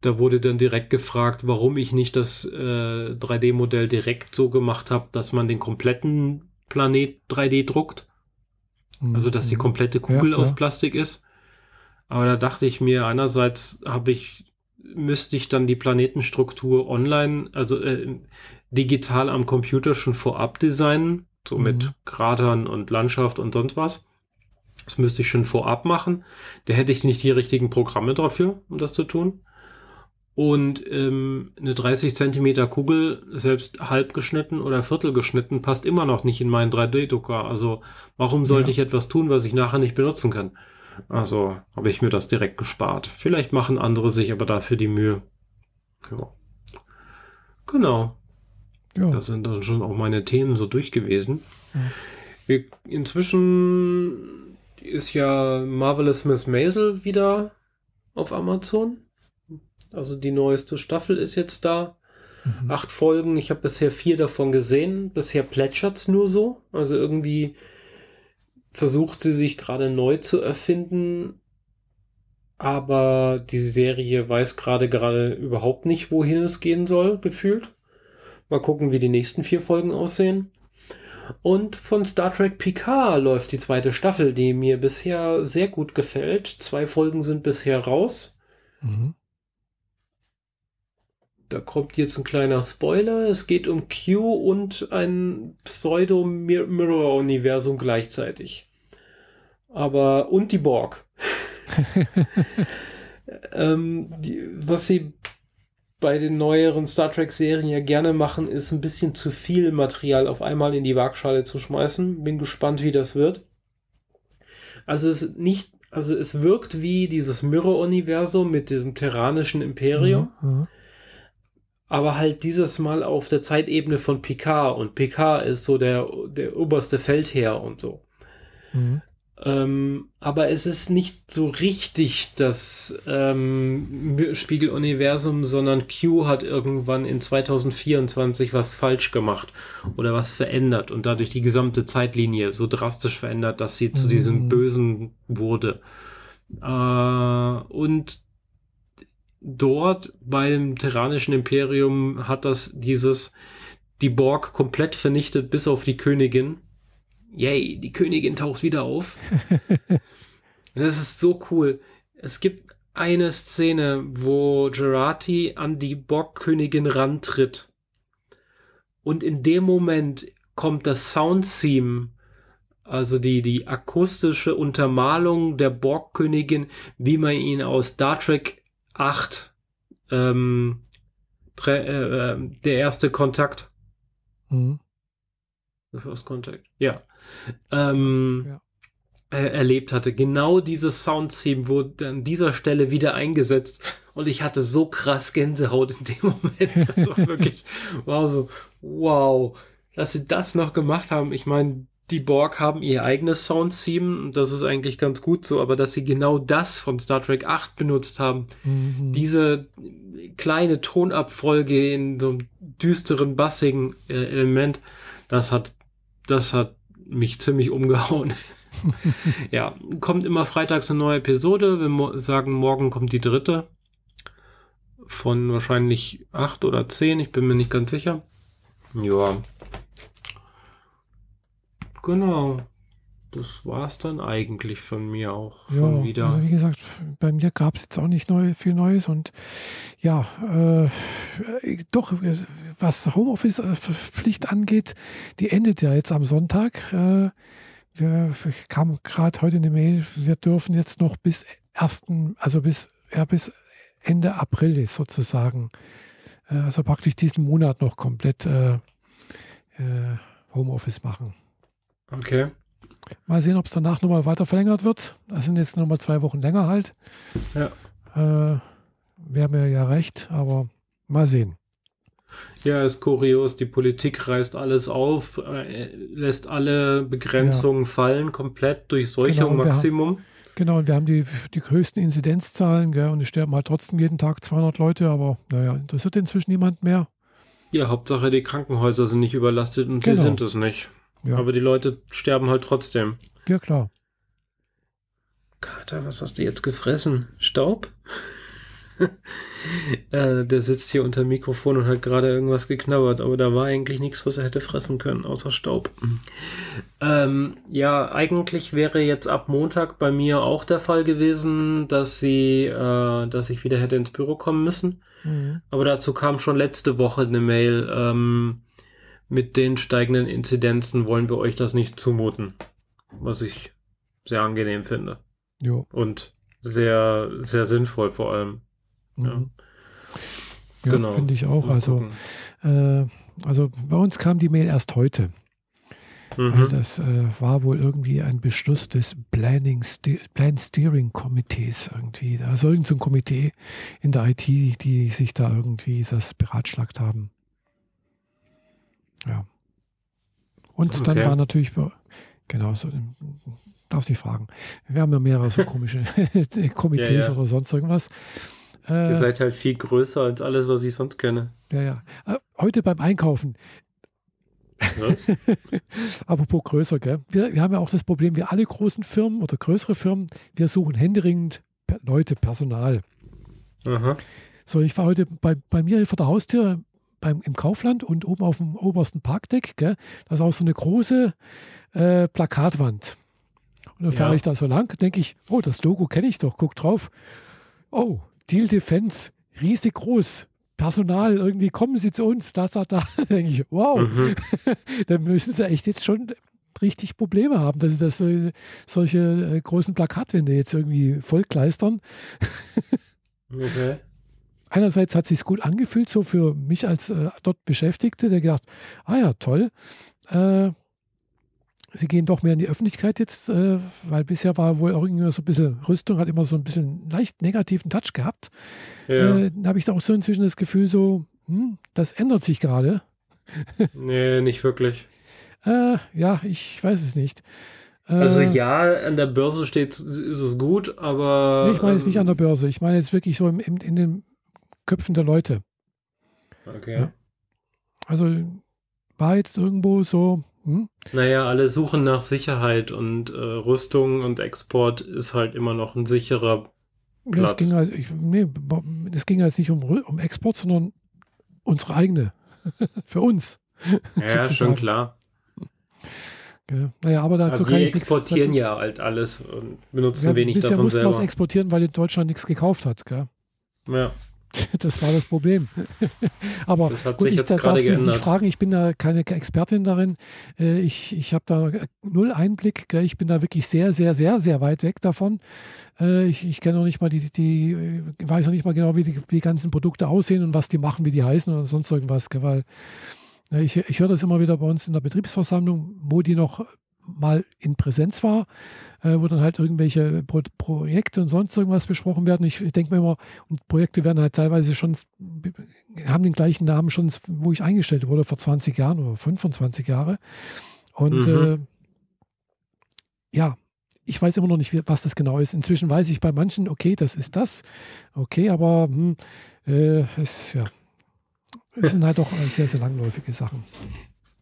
Da wurde dann direkt gefragt, warum ich nicht das äh, 3D-Modell direkt so gemacht habe, dass man den kompletten Planet 3D druckt. Also, dass die mhm. komplette Kugel ja, aus Plastik ist. Aber da dachte ich mir, einerseits habe ich, müsste ich dann die Planetenstruktur online, also äh, digital am Computer schon vorab designen, so mhm. mit Kratern und Landschaft und sonst was. Das müsste ich schon vorab machen. Da hätte ich nicht die richtigen Programme dafür, um das zu tun. Und ähm, eine 30 Zentimeter Kugel, selbst halb geschnitten oder viertel geschnitten, passt immer noch nicht in meinen 3D-Drucker. Also warum sollte ja. ich etwas tun, was ich nachher nicht benutzen kann? Also habe ich mir das direkt gespart. Vielleicht machen andere sich aber dafür die Mühe. Ja. Genau. Ja. Das sind dann schon auch meine Themen so durch gewesen. Ja. Inzwischen ist ja Marvelous Miss Maisel wieder auf Amazon. Also die neueste Staffel ist jetzt da. Mhm. Acht Folgen. Ich habe bisher vier davon gesehen. Bisher plätschert es nur so. Also irgendwie versucht sie sich gerade neu zu erfinden. Aber die Serie weiß gerade gerade überhaupt nicht, wohin es gehen soll, gefühlt. Mal gucken, wie die nächsten vier Folgen aussehen. Und von Star Trek Picard läuft die zweite Staffel, die mir bisher sehr gut gefällt. Zwei Folgen sind bisher raus. Mhm. Da kommt jetzt ein kleiner Spoiler. Es geht um Q und ein Pseudo-Mirror-Universum gleichzeitig. Aber und die Borg. ähm, die, was sie bei den neueren Star Trek-Serien ja gerne machen, ist ein bisschen zu viel Material auf einmal in die Waagschale zu schmeißen. Bin gespannt, wie das wird. Also es nicht, also es wirkt wie dieses Mirror-Universum mit dem terranischen Imperium. Mhm, mhm aber halt dieses Mal auf der Zeitebene von Picard und Picard ist so der, der oberste Feldherr und so. Mhm. Ähm, aber es ist nicht so richtig das ähm, Spiegeluniversum, sondern Q hat irgendwann in 2024 was falsch gemacht oder was verändert und dadurch die gesamte Zeitlinie so drastisch verändert, dass sie mhm. zu diesem Bösen wurde. Äh, und dort beim Terranischen Imperium hat das dieses die Borg komplett vernichtet bis auf die Königin. Yay, die Königin taucht wieder auf. das ist so cool. Es gibt eine Szene, wo Gerati an die Borg-Königin rantritt. Und in dem Moment kommt das Sound-Theme, also die, die akustische Untermalung der Borg-Königin, wie man ihn aus Star Trek 8 ähm, äh, äh, der erste Kontakt. Mhm. The First Contact. Ja. Ähm, ja. Äh, erlebt hatte. Genau dieses Sound-Theme wurde an dieser Stelle wieder eingesetzt und ich hatte so krass Gänsehaut in dem Moment. Das war wirklich, wow, so, wow, dass sie das noch gemacht haben. Ich meine, die Borg haben ihr eigenes Sound-Theme und das ist eigentlich ganz gut so, aber dass sie genau das von Star Trek 8 benutzt haben, mhm. diese kleine Tonabfolge in so einem düsteren, bassigen äh, Element, das hat, das hat mich ziemlich umgehauen. ja, kommt immer freitags eine neue Episode. Wir mo sagen, morgen kommt die dritte. Von wahrscheinlich acht oder zehn, ich bin mir nicht ganz sicher. Ja, Genau. Das war es dann eigentlich von mir auch Ja, schon wieder. also wie gesagt, bei mir gab es jetzt auch nicht neu, viel Neues und ja, äh, doch, äh, was Homeoffice-Pflicht angeht, die endet ja jetzt am Sonntag. Äh, wir kam gerade heute eine Mail, wir dürfen jetzt noch bis ersten, also bis, ja, bis Ende April ist sozusagen, äh, also praktisch diesen Monat noch komplett äh, äh, Homeoffice machen. Okay. Mal sehen, ob es danach nochmal weiter verlängert wird. Das sind jetzt nochmal zwei Wochen länger halt. Ja. Äh, Wäre mir ja recht, aber mal sehen. Ja, ist kurios. Die Politik reißt alles auf, äh, lässt alle Begrenzungen fallen, komplett durch Genau, Durchseuchung wir Maximum. Genau, und wir haben die, die größten Inzidenzzahlen, gell, und es sterben halt trotzdem jeden Tag 200 Leute, aber naja, interessiert inzwischen niemand mehr. Ja, Hauptsache die Krankenhäuser sind nicht überlastet und sie Genau. sind es nicht. Ja, Aber die Leute sterben halt trotzdem. ja klar. Kater, was hast du jetzt gefressen? Staub? äh, der sitzt hier unter dem Mikrofon und hat gerade irgendwas geknabbert, aber da war eigentlich nichts, was er hätte fressen können, außer Staub. Ähm, ja, eigentlich wäre jetzt ab Montag bei mir auch der Fall gewesen, dass sie, äh, dass ich wieder hätte ins Büro kommen müssen. Mhm. Aber dazu kam schon letzte Woche eine Mail. Ähm, mit den steigenden Inzidenzen wollen wir euch das nicht zumuten. Was ich sehr angenehm finde. Jo. Und sehr, sehr sinnvoll vor allem. Mhm. Ja, Genau. finde ich auch. Also, äh, also bei uns kam die Mail erst heute. Mhm. das äh, war wohl irgendwie ein Beschluss des Planning Ste Plan Steering Komitees irgendwie. Also irgendein so Komitee in der IT, die sich da irgendwie das beratschlagt haben. Ja. Und dann Okay. war natürlich, genau, so, darf nicht fragen. Wir haben ja mehrere so komische Komitees Ja, ja. oder sonst irgendwas. Äh, Ihr seid halt viel größer als alles, was ich sonst kenne. ja, ja. Äh, Heute beim Einkaufen? Apropos größer, gell? Wir, wir haben ja auch das Problem, wir alle großen Firmen oder größere Firmen, wir suchen händeringend Leute, Personal. Aha. So, ich war heute bei, bei mir vor der Haustür beim, im Kaufland und oben auf dem obersten Parkdeck, gell, da ist auch so eine große äh, Plakatwand. Und dann fahre Ja. ich da so lang, denke ich, oh, das Logo kenne ich doch, guck drauf. Oh, Deal Defense, riesig groß. Personal, irgendwie kommen Sie zu uns, da, da, da. denke ich, wow, Mhm. dann müssen sie echt jetzt schon richtig Probleme haben, dass sie das solche äh, großen Plakatwände jetzt irgendwie vollkleistern. Okay. Einerseits hat sich gut angefühlt, so für mich als äh, dort Beschäftigte, der gedacht, ah ja, toll. Äh, sie gehen doch mehr in die Öffentlichkeit jetzt, äh, weil bisher war wohl auch irgendwie so ein bisschen Rüstung, hat immer so ein bisschen leicht negativen Touch gehabt. Ja. Äh, da habe ich da auch so inzwischen das Gefühl, so, hm, das ändert sich gerade. Nee, nicht wirklich. Äh, ja, ich weiß es nicht. Äh, Also ja, an der Börse steht, ist es gut, aber. Nee, ich meine jetzt nicht an der ähm, Börse. Ich meine jetzt wirklich so im, im, in den Köpfen der Leute. Okay. Ja. Also war jetzt irgendwo so, hm, Naja, alle suchen nach Sicherheit und äh, Rüstung und Export ist halt immer noch ein sicherer. es Platz. ging halt, ich, nee, es ging halt nicht um, um Export, sondern unsere eigene. Für uns. Ja, schon klar. Gell. Naja, aber dazu Aber kann wir ich nichts exportieren dazu, ja halt alles und benutzen Ja, wenig davon mussten wir es selber. exportieren, weil in Deutschland nichts gekauft hat. Gell? Ja, Das war das Problem. Aber Das hat gut, sich ich jetzt da gerade du mich nicht geändert. fragen, ich bin da keine Expertin darin. Äh, Ich, ich habe da null Einblick. Ich bin da wirklich sehr, sehr, sehr, sehr weit weg davon. Äh, Ich, ich kenne noch nicht mal die, die, äh, weiß noch nicht mal genau, wie die, wie die ganzen Produkte aussehen und was die machen, wie die heißen oder sonst irgendwas. Weil ich, ich höre das immer wieder bei uns in der Betriebsversammlung, wo die noch mal in Präsenz war, äh, wo dann halt irgendwelche Pro Projekte und sonst irgendwas besprochen werden. Ich, ich denke mir immer, und Projekte werden halt teilweise schon, haben den gleichen Namen schon, wo ich eingestellt wurde, vor 20 Jahren oder 25 Jahre. Und Mhm. äh, ja, ich weiß immer noch nicht, was das genau ist. Inzwischen weiß ich bei manchen, okay, das ist das. Okay, aber hm, äh, es, ja, es sind halt doch sehr, sehr langläufige Sachen.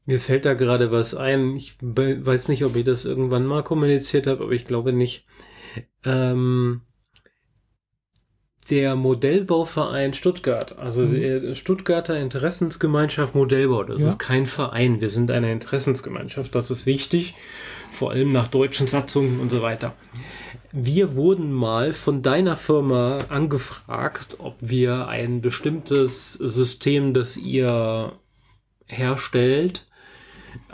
Mir fällt da gerade was ein. Ich weiß nicht, ob ich das irgendwann mal kommuniziert habe, aber ich glaube nicht. Ähm, der Modellbauverein Stuttgart, also Mhm. Stuttgarter Interessensgemeinschaft Modellbau, das Ja. ist kein Verein, wir sind eine Interessensgemeinschaft, das ist wichtig, vor allem nach deutschen Satzungen und so weiter. Wir wurden mal von deiner Firma angefragt, ob wir ein bestimmtes System, das ihr herstellt,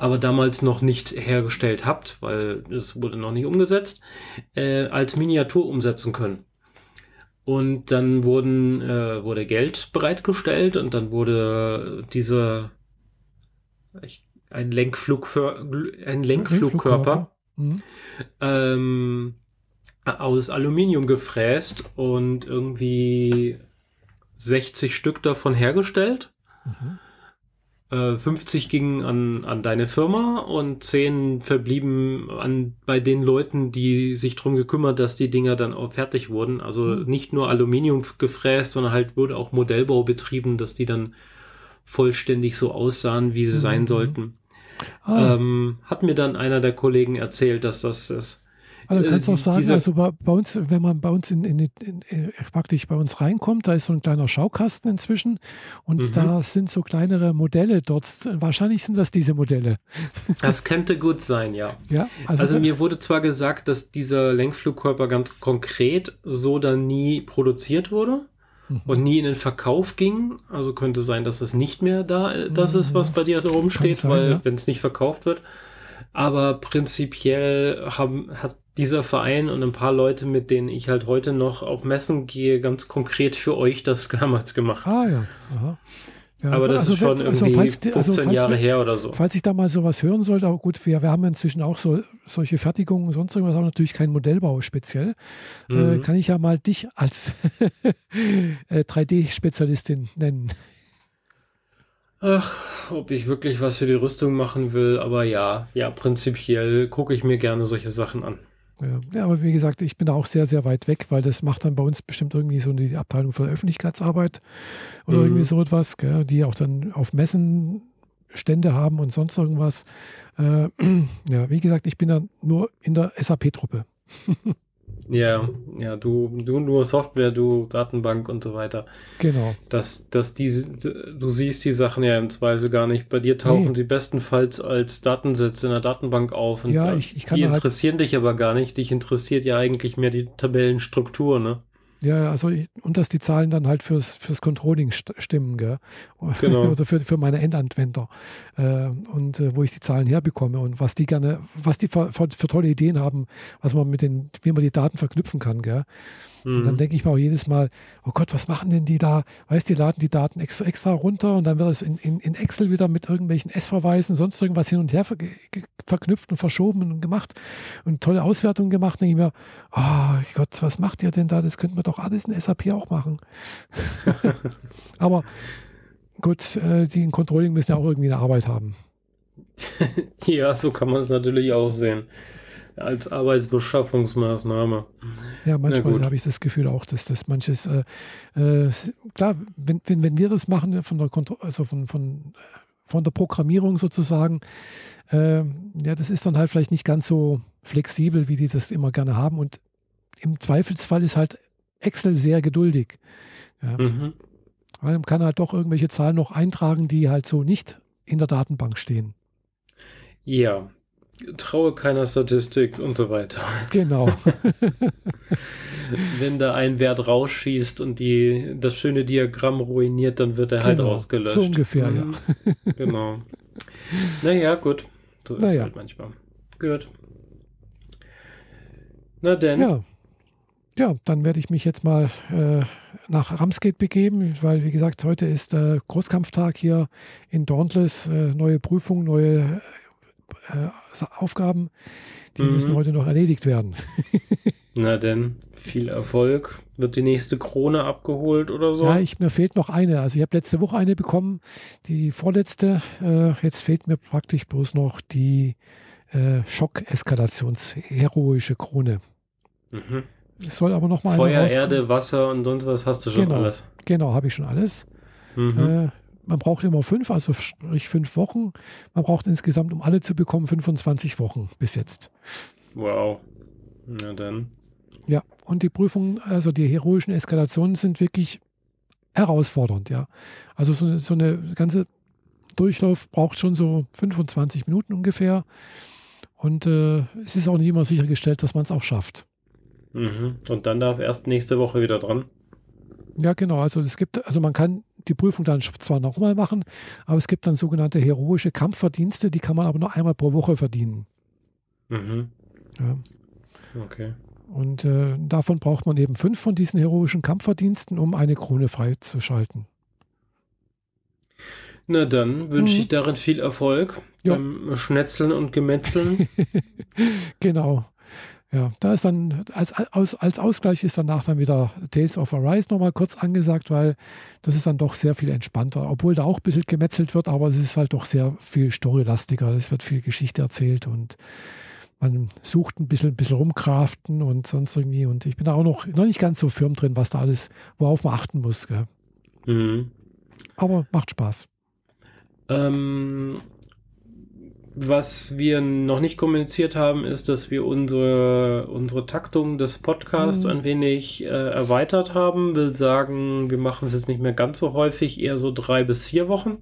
aber damals noch nicht hergestellt habt, weil es wurde noch nicht umgesetzt, äh, als Miniatur umsetzen können. Und dann wurden, äh, wurde Geld bereitgestellt und dann wurde dieser ich, ein, Lenkflugkör ein Lenkflugkörper Mhm. ähm, aus Aluminium gefräst und irgendwie 60 Stück davon hergestellt. Mhm. Äh, 50 gingen an, an deine Firma und 10 verblieben an, bei den Leuten, die sich drum gekümmert, dass die Dinger dann auch fertig wurden. Also Mhm. nicht nur Aluminium gefräst, sondern halt wurde auch Modellbau betrieben, dass die dann vollständig so aussahen, wie sie Mhm. sein sollten. Ah, Ähm, hat mir dann einer der Kollegen erzählt, dass das ist. Also du kannst äh, auch sagen, also bei, bei uns, wenn man bei uns in, in, in, in praktisch bei uns reinkommt, da ist so ein kleiner Schaukasten inzwischen und Mhm. da sind so kleinere Modelle dort. Wahrscheinlich sind das diese Modelle. Das könnte gut sein, ja. Ja, Also mir wurde zwar gesagt, dass dieser Lenkflugkörper ganz konkret so dann nie produziert wurde Mhm. und nie in den Verkauf ging. Also könnte sein, dass es nicht mehr da äh, das ist, was bei dir da rumsteht, sein, weil ja. wenn es nicht verkauft wird. Aber prinzipiell haben, hat dieser Verein und ein paar Leute, mit denen ich halt heute noch auf Messen gehe, ganz konkret für euch das damals gemacht. Ah ja. Aha. ja Aber das also ist schon also irgendwie falls die- 15 also falls Jahre wir- her oder so. Falls ich da mal sowas hören sollte, aber gut, wir, wir haben inzwischen auch so solche Fertigungen und sonst irgendwas, aber natürlich kein Modellbau speziell. Äh, Mhm. kann ich ja mal dich als äh, 3D-Spezialistin nennen. Ach, ob ich wirklich was für die Rüstung machen will, aber ja, ja, prinzipiell gucke ich mir gerne solche Sachen an. Ja, ja, aber wie gesagt, ich bin da auch sehr, sehr weit weg, weil das macht dann bei uns bestimmt irgendwie so die Abteilung für Öffentlichkeitsarbeit oder Mhm. irgendwie so etwas, gell, die auch dann auf Messen Stände haben und sonst irgendwas. Äh, ja, wie gesagt, ich bin da nur in der SAP-Truppe. Ja, ja, du, du nur Software, du Datenbank und so weiter. Genau. Dass, dass diese, du siehst die Sachen ja im Zweifel gar nicht. Bei dir tauchen Nee. sie bestenfalls als Datensätze in der Datenbank auf. Und Ja, ich- ich kann die halt- interessieren dich aber gar nicht. Dich interessiert ja eigentlich mehr die Tabellenstruktur, ne? Ja, also ich, und dass die Zahlen dann halt fürs, fürs Controlling st stimmen, gell? Genau. Oder für, für meine Endanwender. Äh, und äh, wo ich die Zahlen herbekomme und was die gerne, was die für, für, für tolle Ideen haben, was man mit den, wie man die Daten verknüpfen kann, gell? Und dann Mhm. denke ich mir auch jedes Mal, oh Gott, was machen denn die da? Weißt du, die laden die Daten extra, extra runter und dann wird es in, in, in Excel wieder mit irgendwelchen S-Verweisen, sonst irgendwas hin und her ver verknüpft und verschoben und gemacht und tolle Auswertungen gemacht. Denke ich mir, oh Gott, was macht ihr denn da? Das könnten wir doch alles in SAP auch machen. Aber gut, äh, die in Controlling müssen ja auch irgendwie eine Arbeit haben. Ja, so kann man es natürlich auch sehen. Als Arbeitsbeschaffungsmaßnahme. Ja, manchmal habe ich das Gefühl auch, dass das manches, äh, äh, klar, wenn, wenn, wenn wir das machen, von der, Kontro also von, von, von der Programmierung sozusagen, äh, ja, das ist dann halt vielleicht nicht ganz so flexibel, wie die das immer gerne haben. Und im Zweifelsfall ist halt Excel sehr geduldig. Ja, Mhm. weil man kann halt doch irgendwelche Zahlen noch eintragen, die halt so nicht in der Datenbank stehen. Ja, traue keiner Statistik und so weiter. Genau. Wenn da ein Wert rausschießt und die, das schöne Diagramm ruiniert, dann wird er halt Genau, ausgelöscht. so ungefähr, ja. Mhm. Genau. Naja, gut. So ist Naja. halt manchmal. Gut. Na denn. Ja. Ja, dann werde ich mich jetzt mal äh, nach Ramsgate begeben, weil, wie gesagt, heute ist äh, Großkampftag hier in Dauntless. Äh, neue Prüfungen, neue äh, Aufgaben, die Mhm. müssen heute noch erledigt werden. Na denn, viel Erfolg. Wird die nächste Krone abgeholt oder so? Ja, ich, mir fehlt noch eine. Also ich habe letzte Woche eine bekommen, die vorletzte. Äh, jetzt fehlt mir praktisch bloß noch die äh, Schock-Eskalations-heroische Krone. mhm. Es soll aber noch mal Feuer. Erde, Wasser und sonst was hast du schon Genau. alles. Genau, habe ich schon alles. Mhm. Man braucht immer fünf, also sprich fünf Wochen. Man braucht insgesamt, um alle zu bekommen, 25 Wochen bis jetzt. Wow. Na dann. Ja, und die Prüfungen, also die heroischen Eskalationen sind wirklich herausfordernd, ja. Also so eine, so eine ganze Durchlauf braucht schon so 25 Minuten ungefähr. Und äh, es ist auch nicht immer sichergestellt, dass man es auch schafft. Mhm. Und dann darf erst nächste Woche wieder dran. Ja, genau. Also es gibt, also man kann die Prüfung dann zwar nochmal machen, aber es gibt dann sogenannte heroische Kampfverdienste, die kann man aber nur einmal pro Woche verdienen. Mhm. Ja. Okay. Und äh, davon braucht man eben fünf von diesen heroischen Kampfverdiensten, um eine Krone freizuschalten. Na dann wünsche Mhm. ich darin viel Erfolg Ja. beim Schnetzeln und Gemetzeln. genau. Ja, da ist dann als, als, als Ausgleich ist danach dann wieder Tales of Arise nochmal kurz angesagt, weil das ist dann doch sehr viel entspannter, obwohl da auch ein bisschen gemetzelt wird, aber es ist halt doch sehr viel storylastiger. Es wird viel Geschichte erzählt und man sucht ein bisschen, ein bisschen rumkraften und sonst irgendwie. Und ich bin da auch noch, noch nicht ganz so firm drin, was da alles, worauf man achten muss. Mhm. Aber macht Spaß. Ähm, was wir noch nicht kommuniziert haben, ist, dass wir unsere, unsere Taktung des Podcasts Mhm. ein wenig äh, erweitert haben. Will sagen, wir machen es jetzt nicht mehr ganz so häufig, eher so drei bis vier Wochen.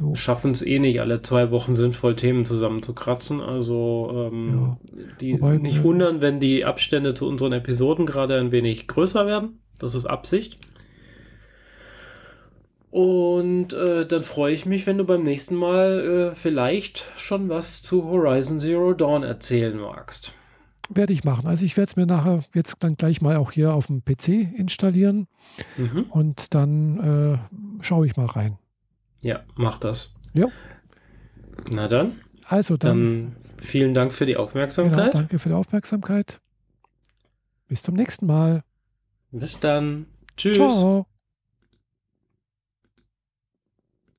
Jo. Schaffen es eh nicht, alle zwei Wochen sinnvoll Themen zusammenzukratzen. Also ähm, die Wobei, nicht äh, wundern, wenn die Abstände zu unseren Episoden gerade ein wenig größer werden. Das ist Absicht. Und äh, dann freue ich mich, wenn du beim nächsten Mal äh, vielleicht schon was zu Horizon Zero Dawn erzählen magst. Werde ich machen. Also ich werde es mir nachher jetzt dann gleich mal auch hier auf dem PC installieren Mhm. und dann äh, schaue ich mal rein. Ja, mach das. Ja. Na dann, Also dann, dann vielen Dank für die genau, Aufmerksamkeit. danke für die Aufmerksamkeit. Bis zum nächsten Mal. Bis dann. Tschüss. Ciao.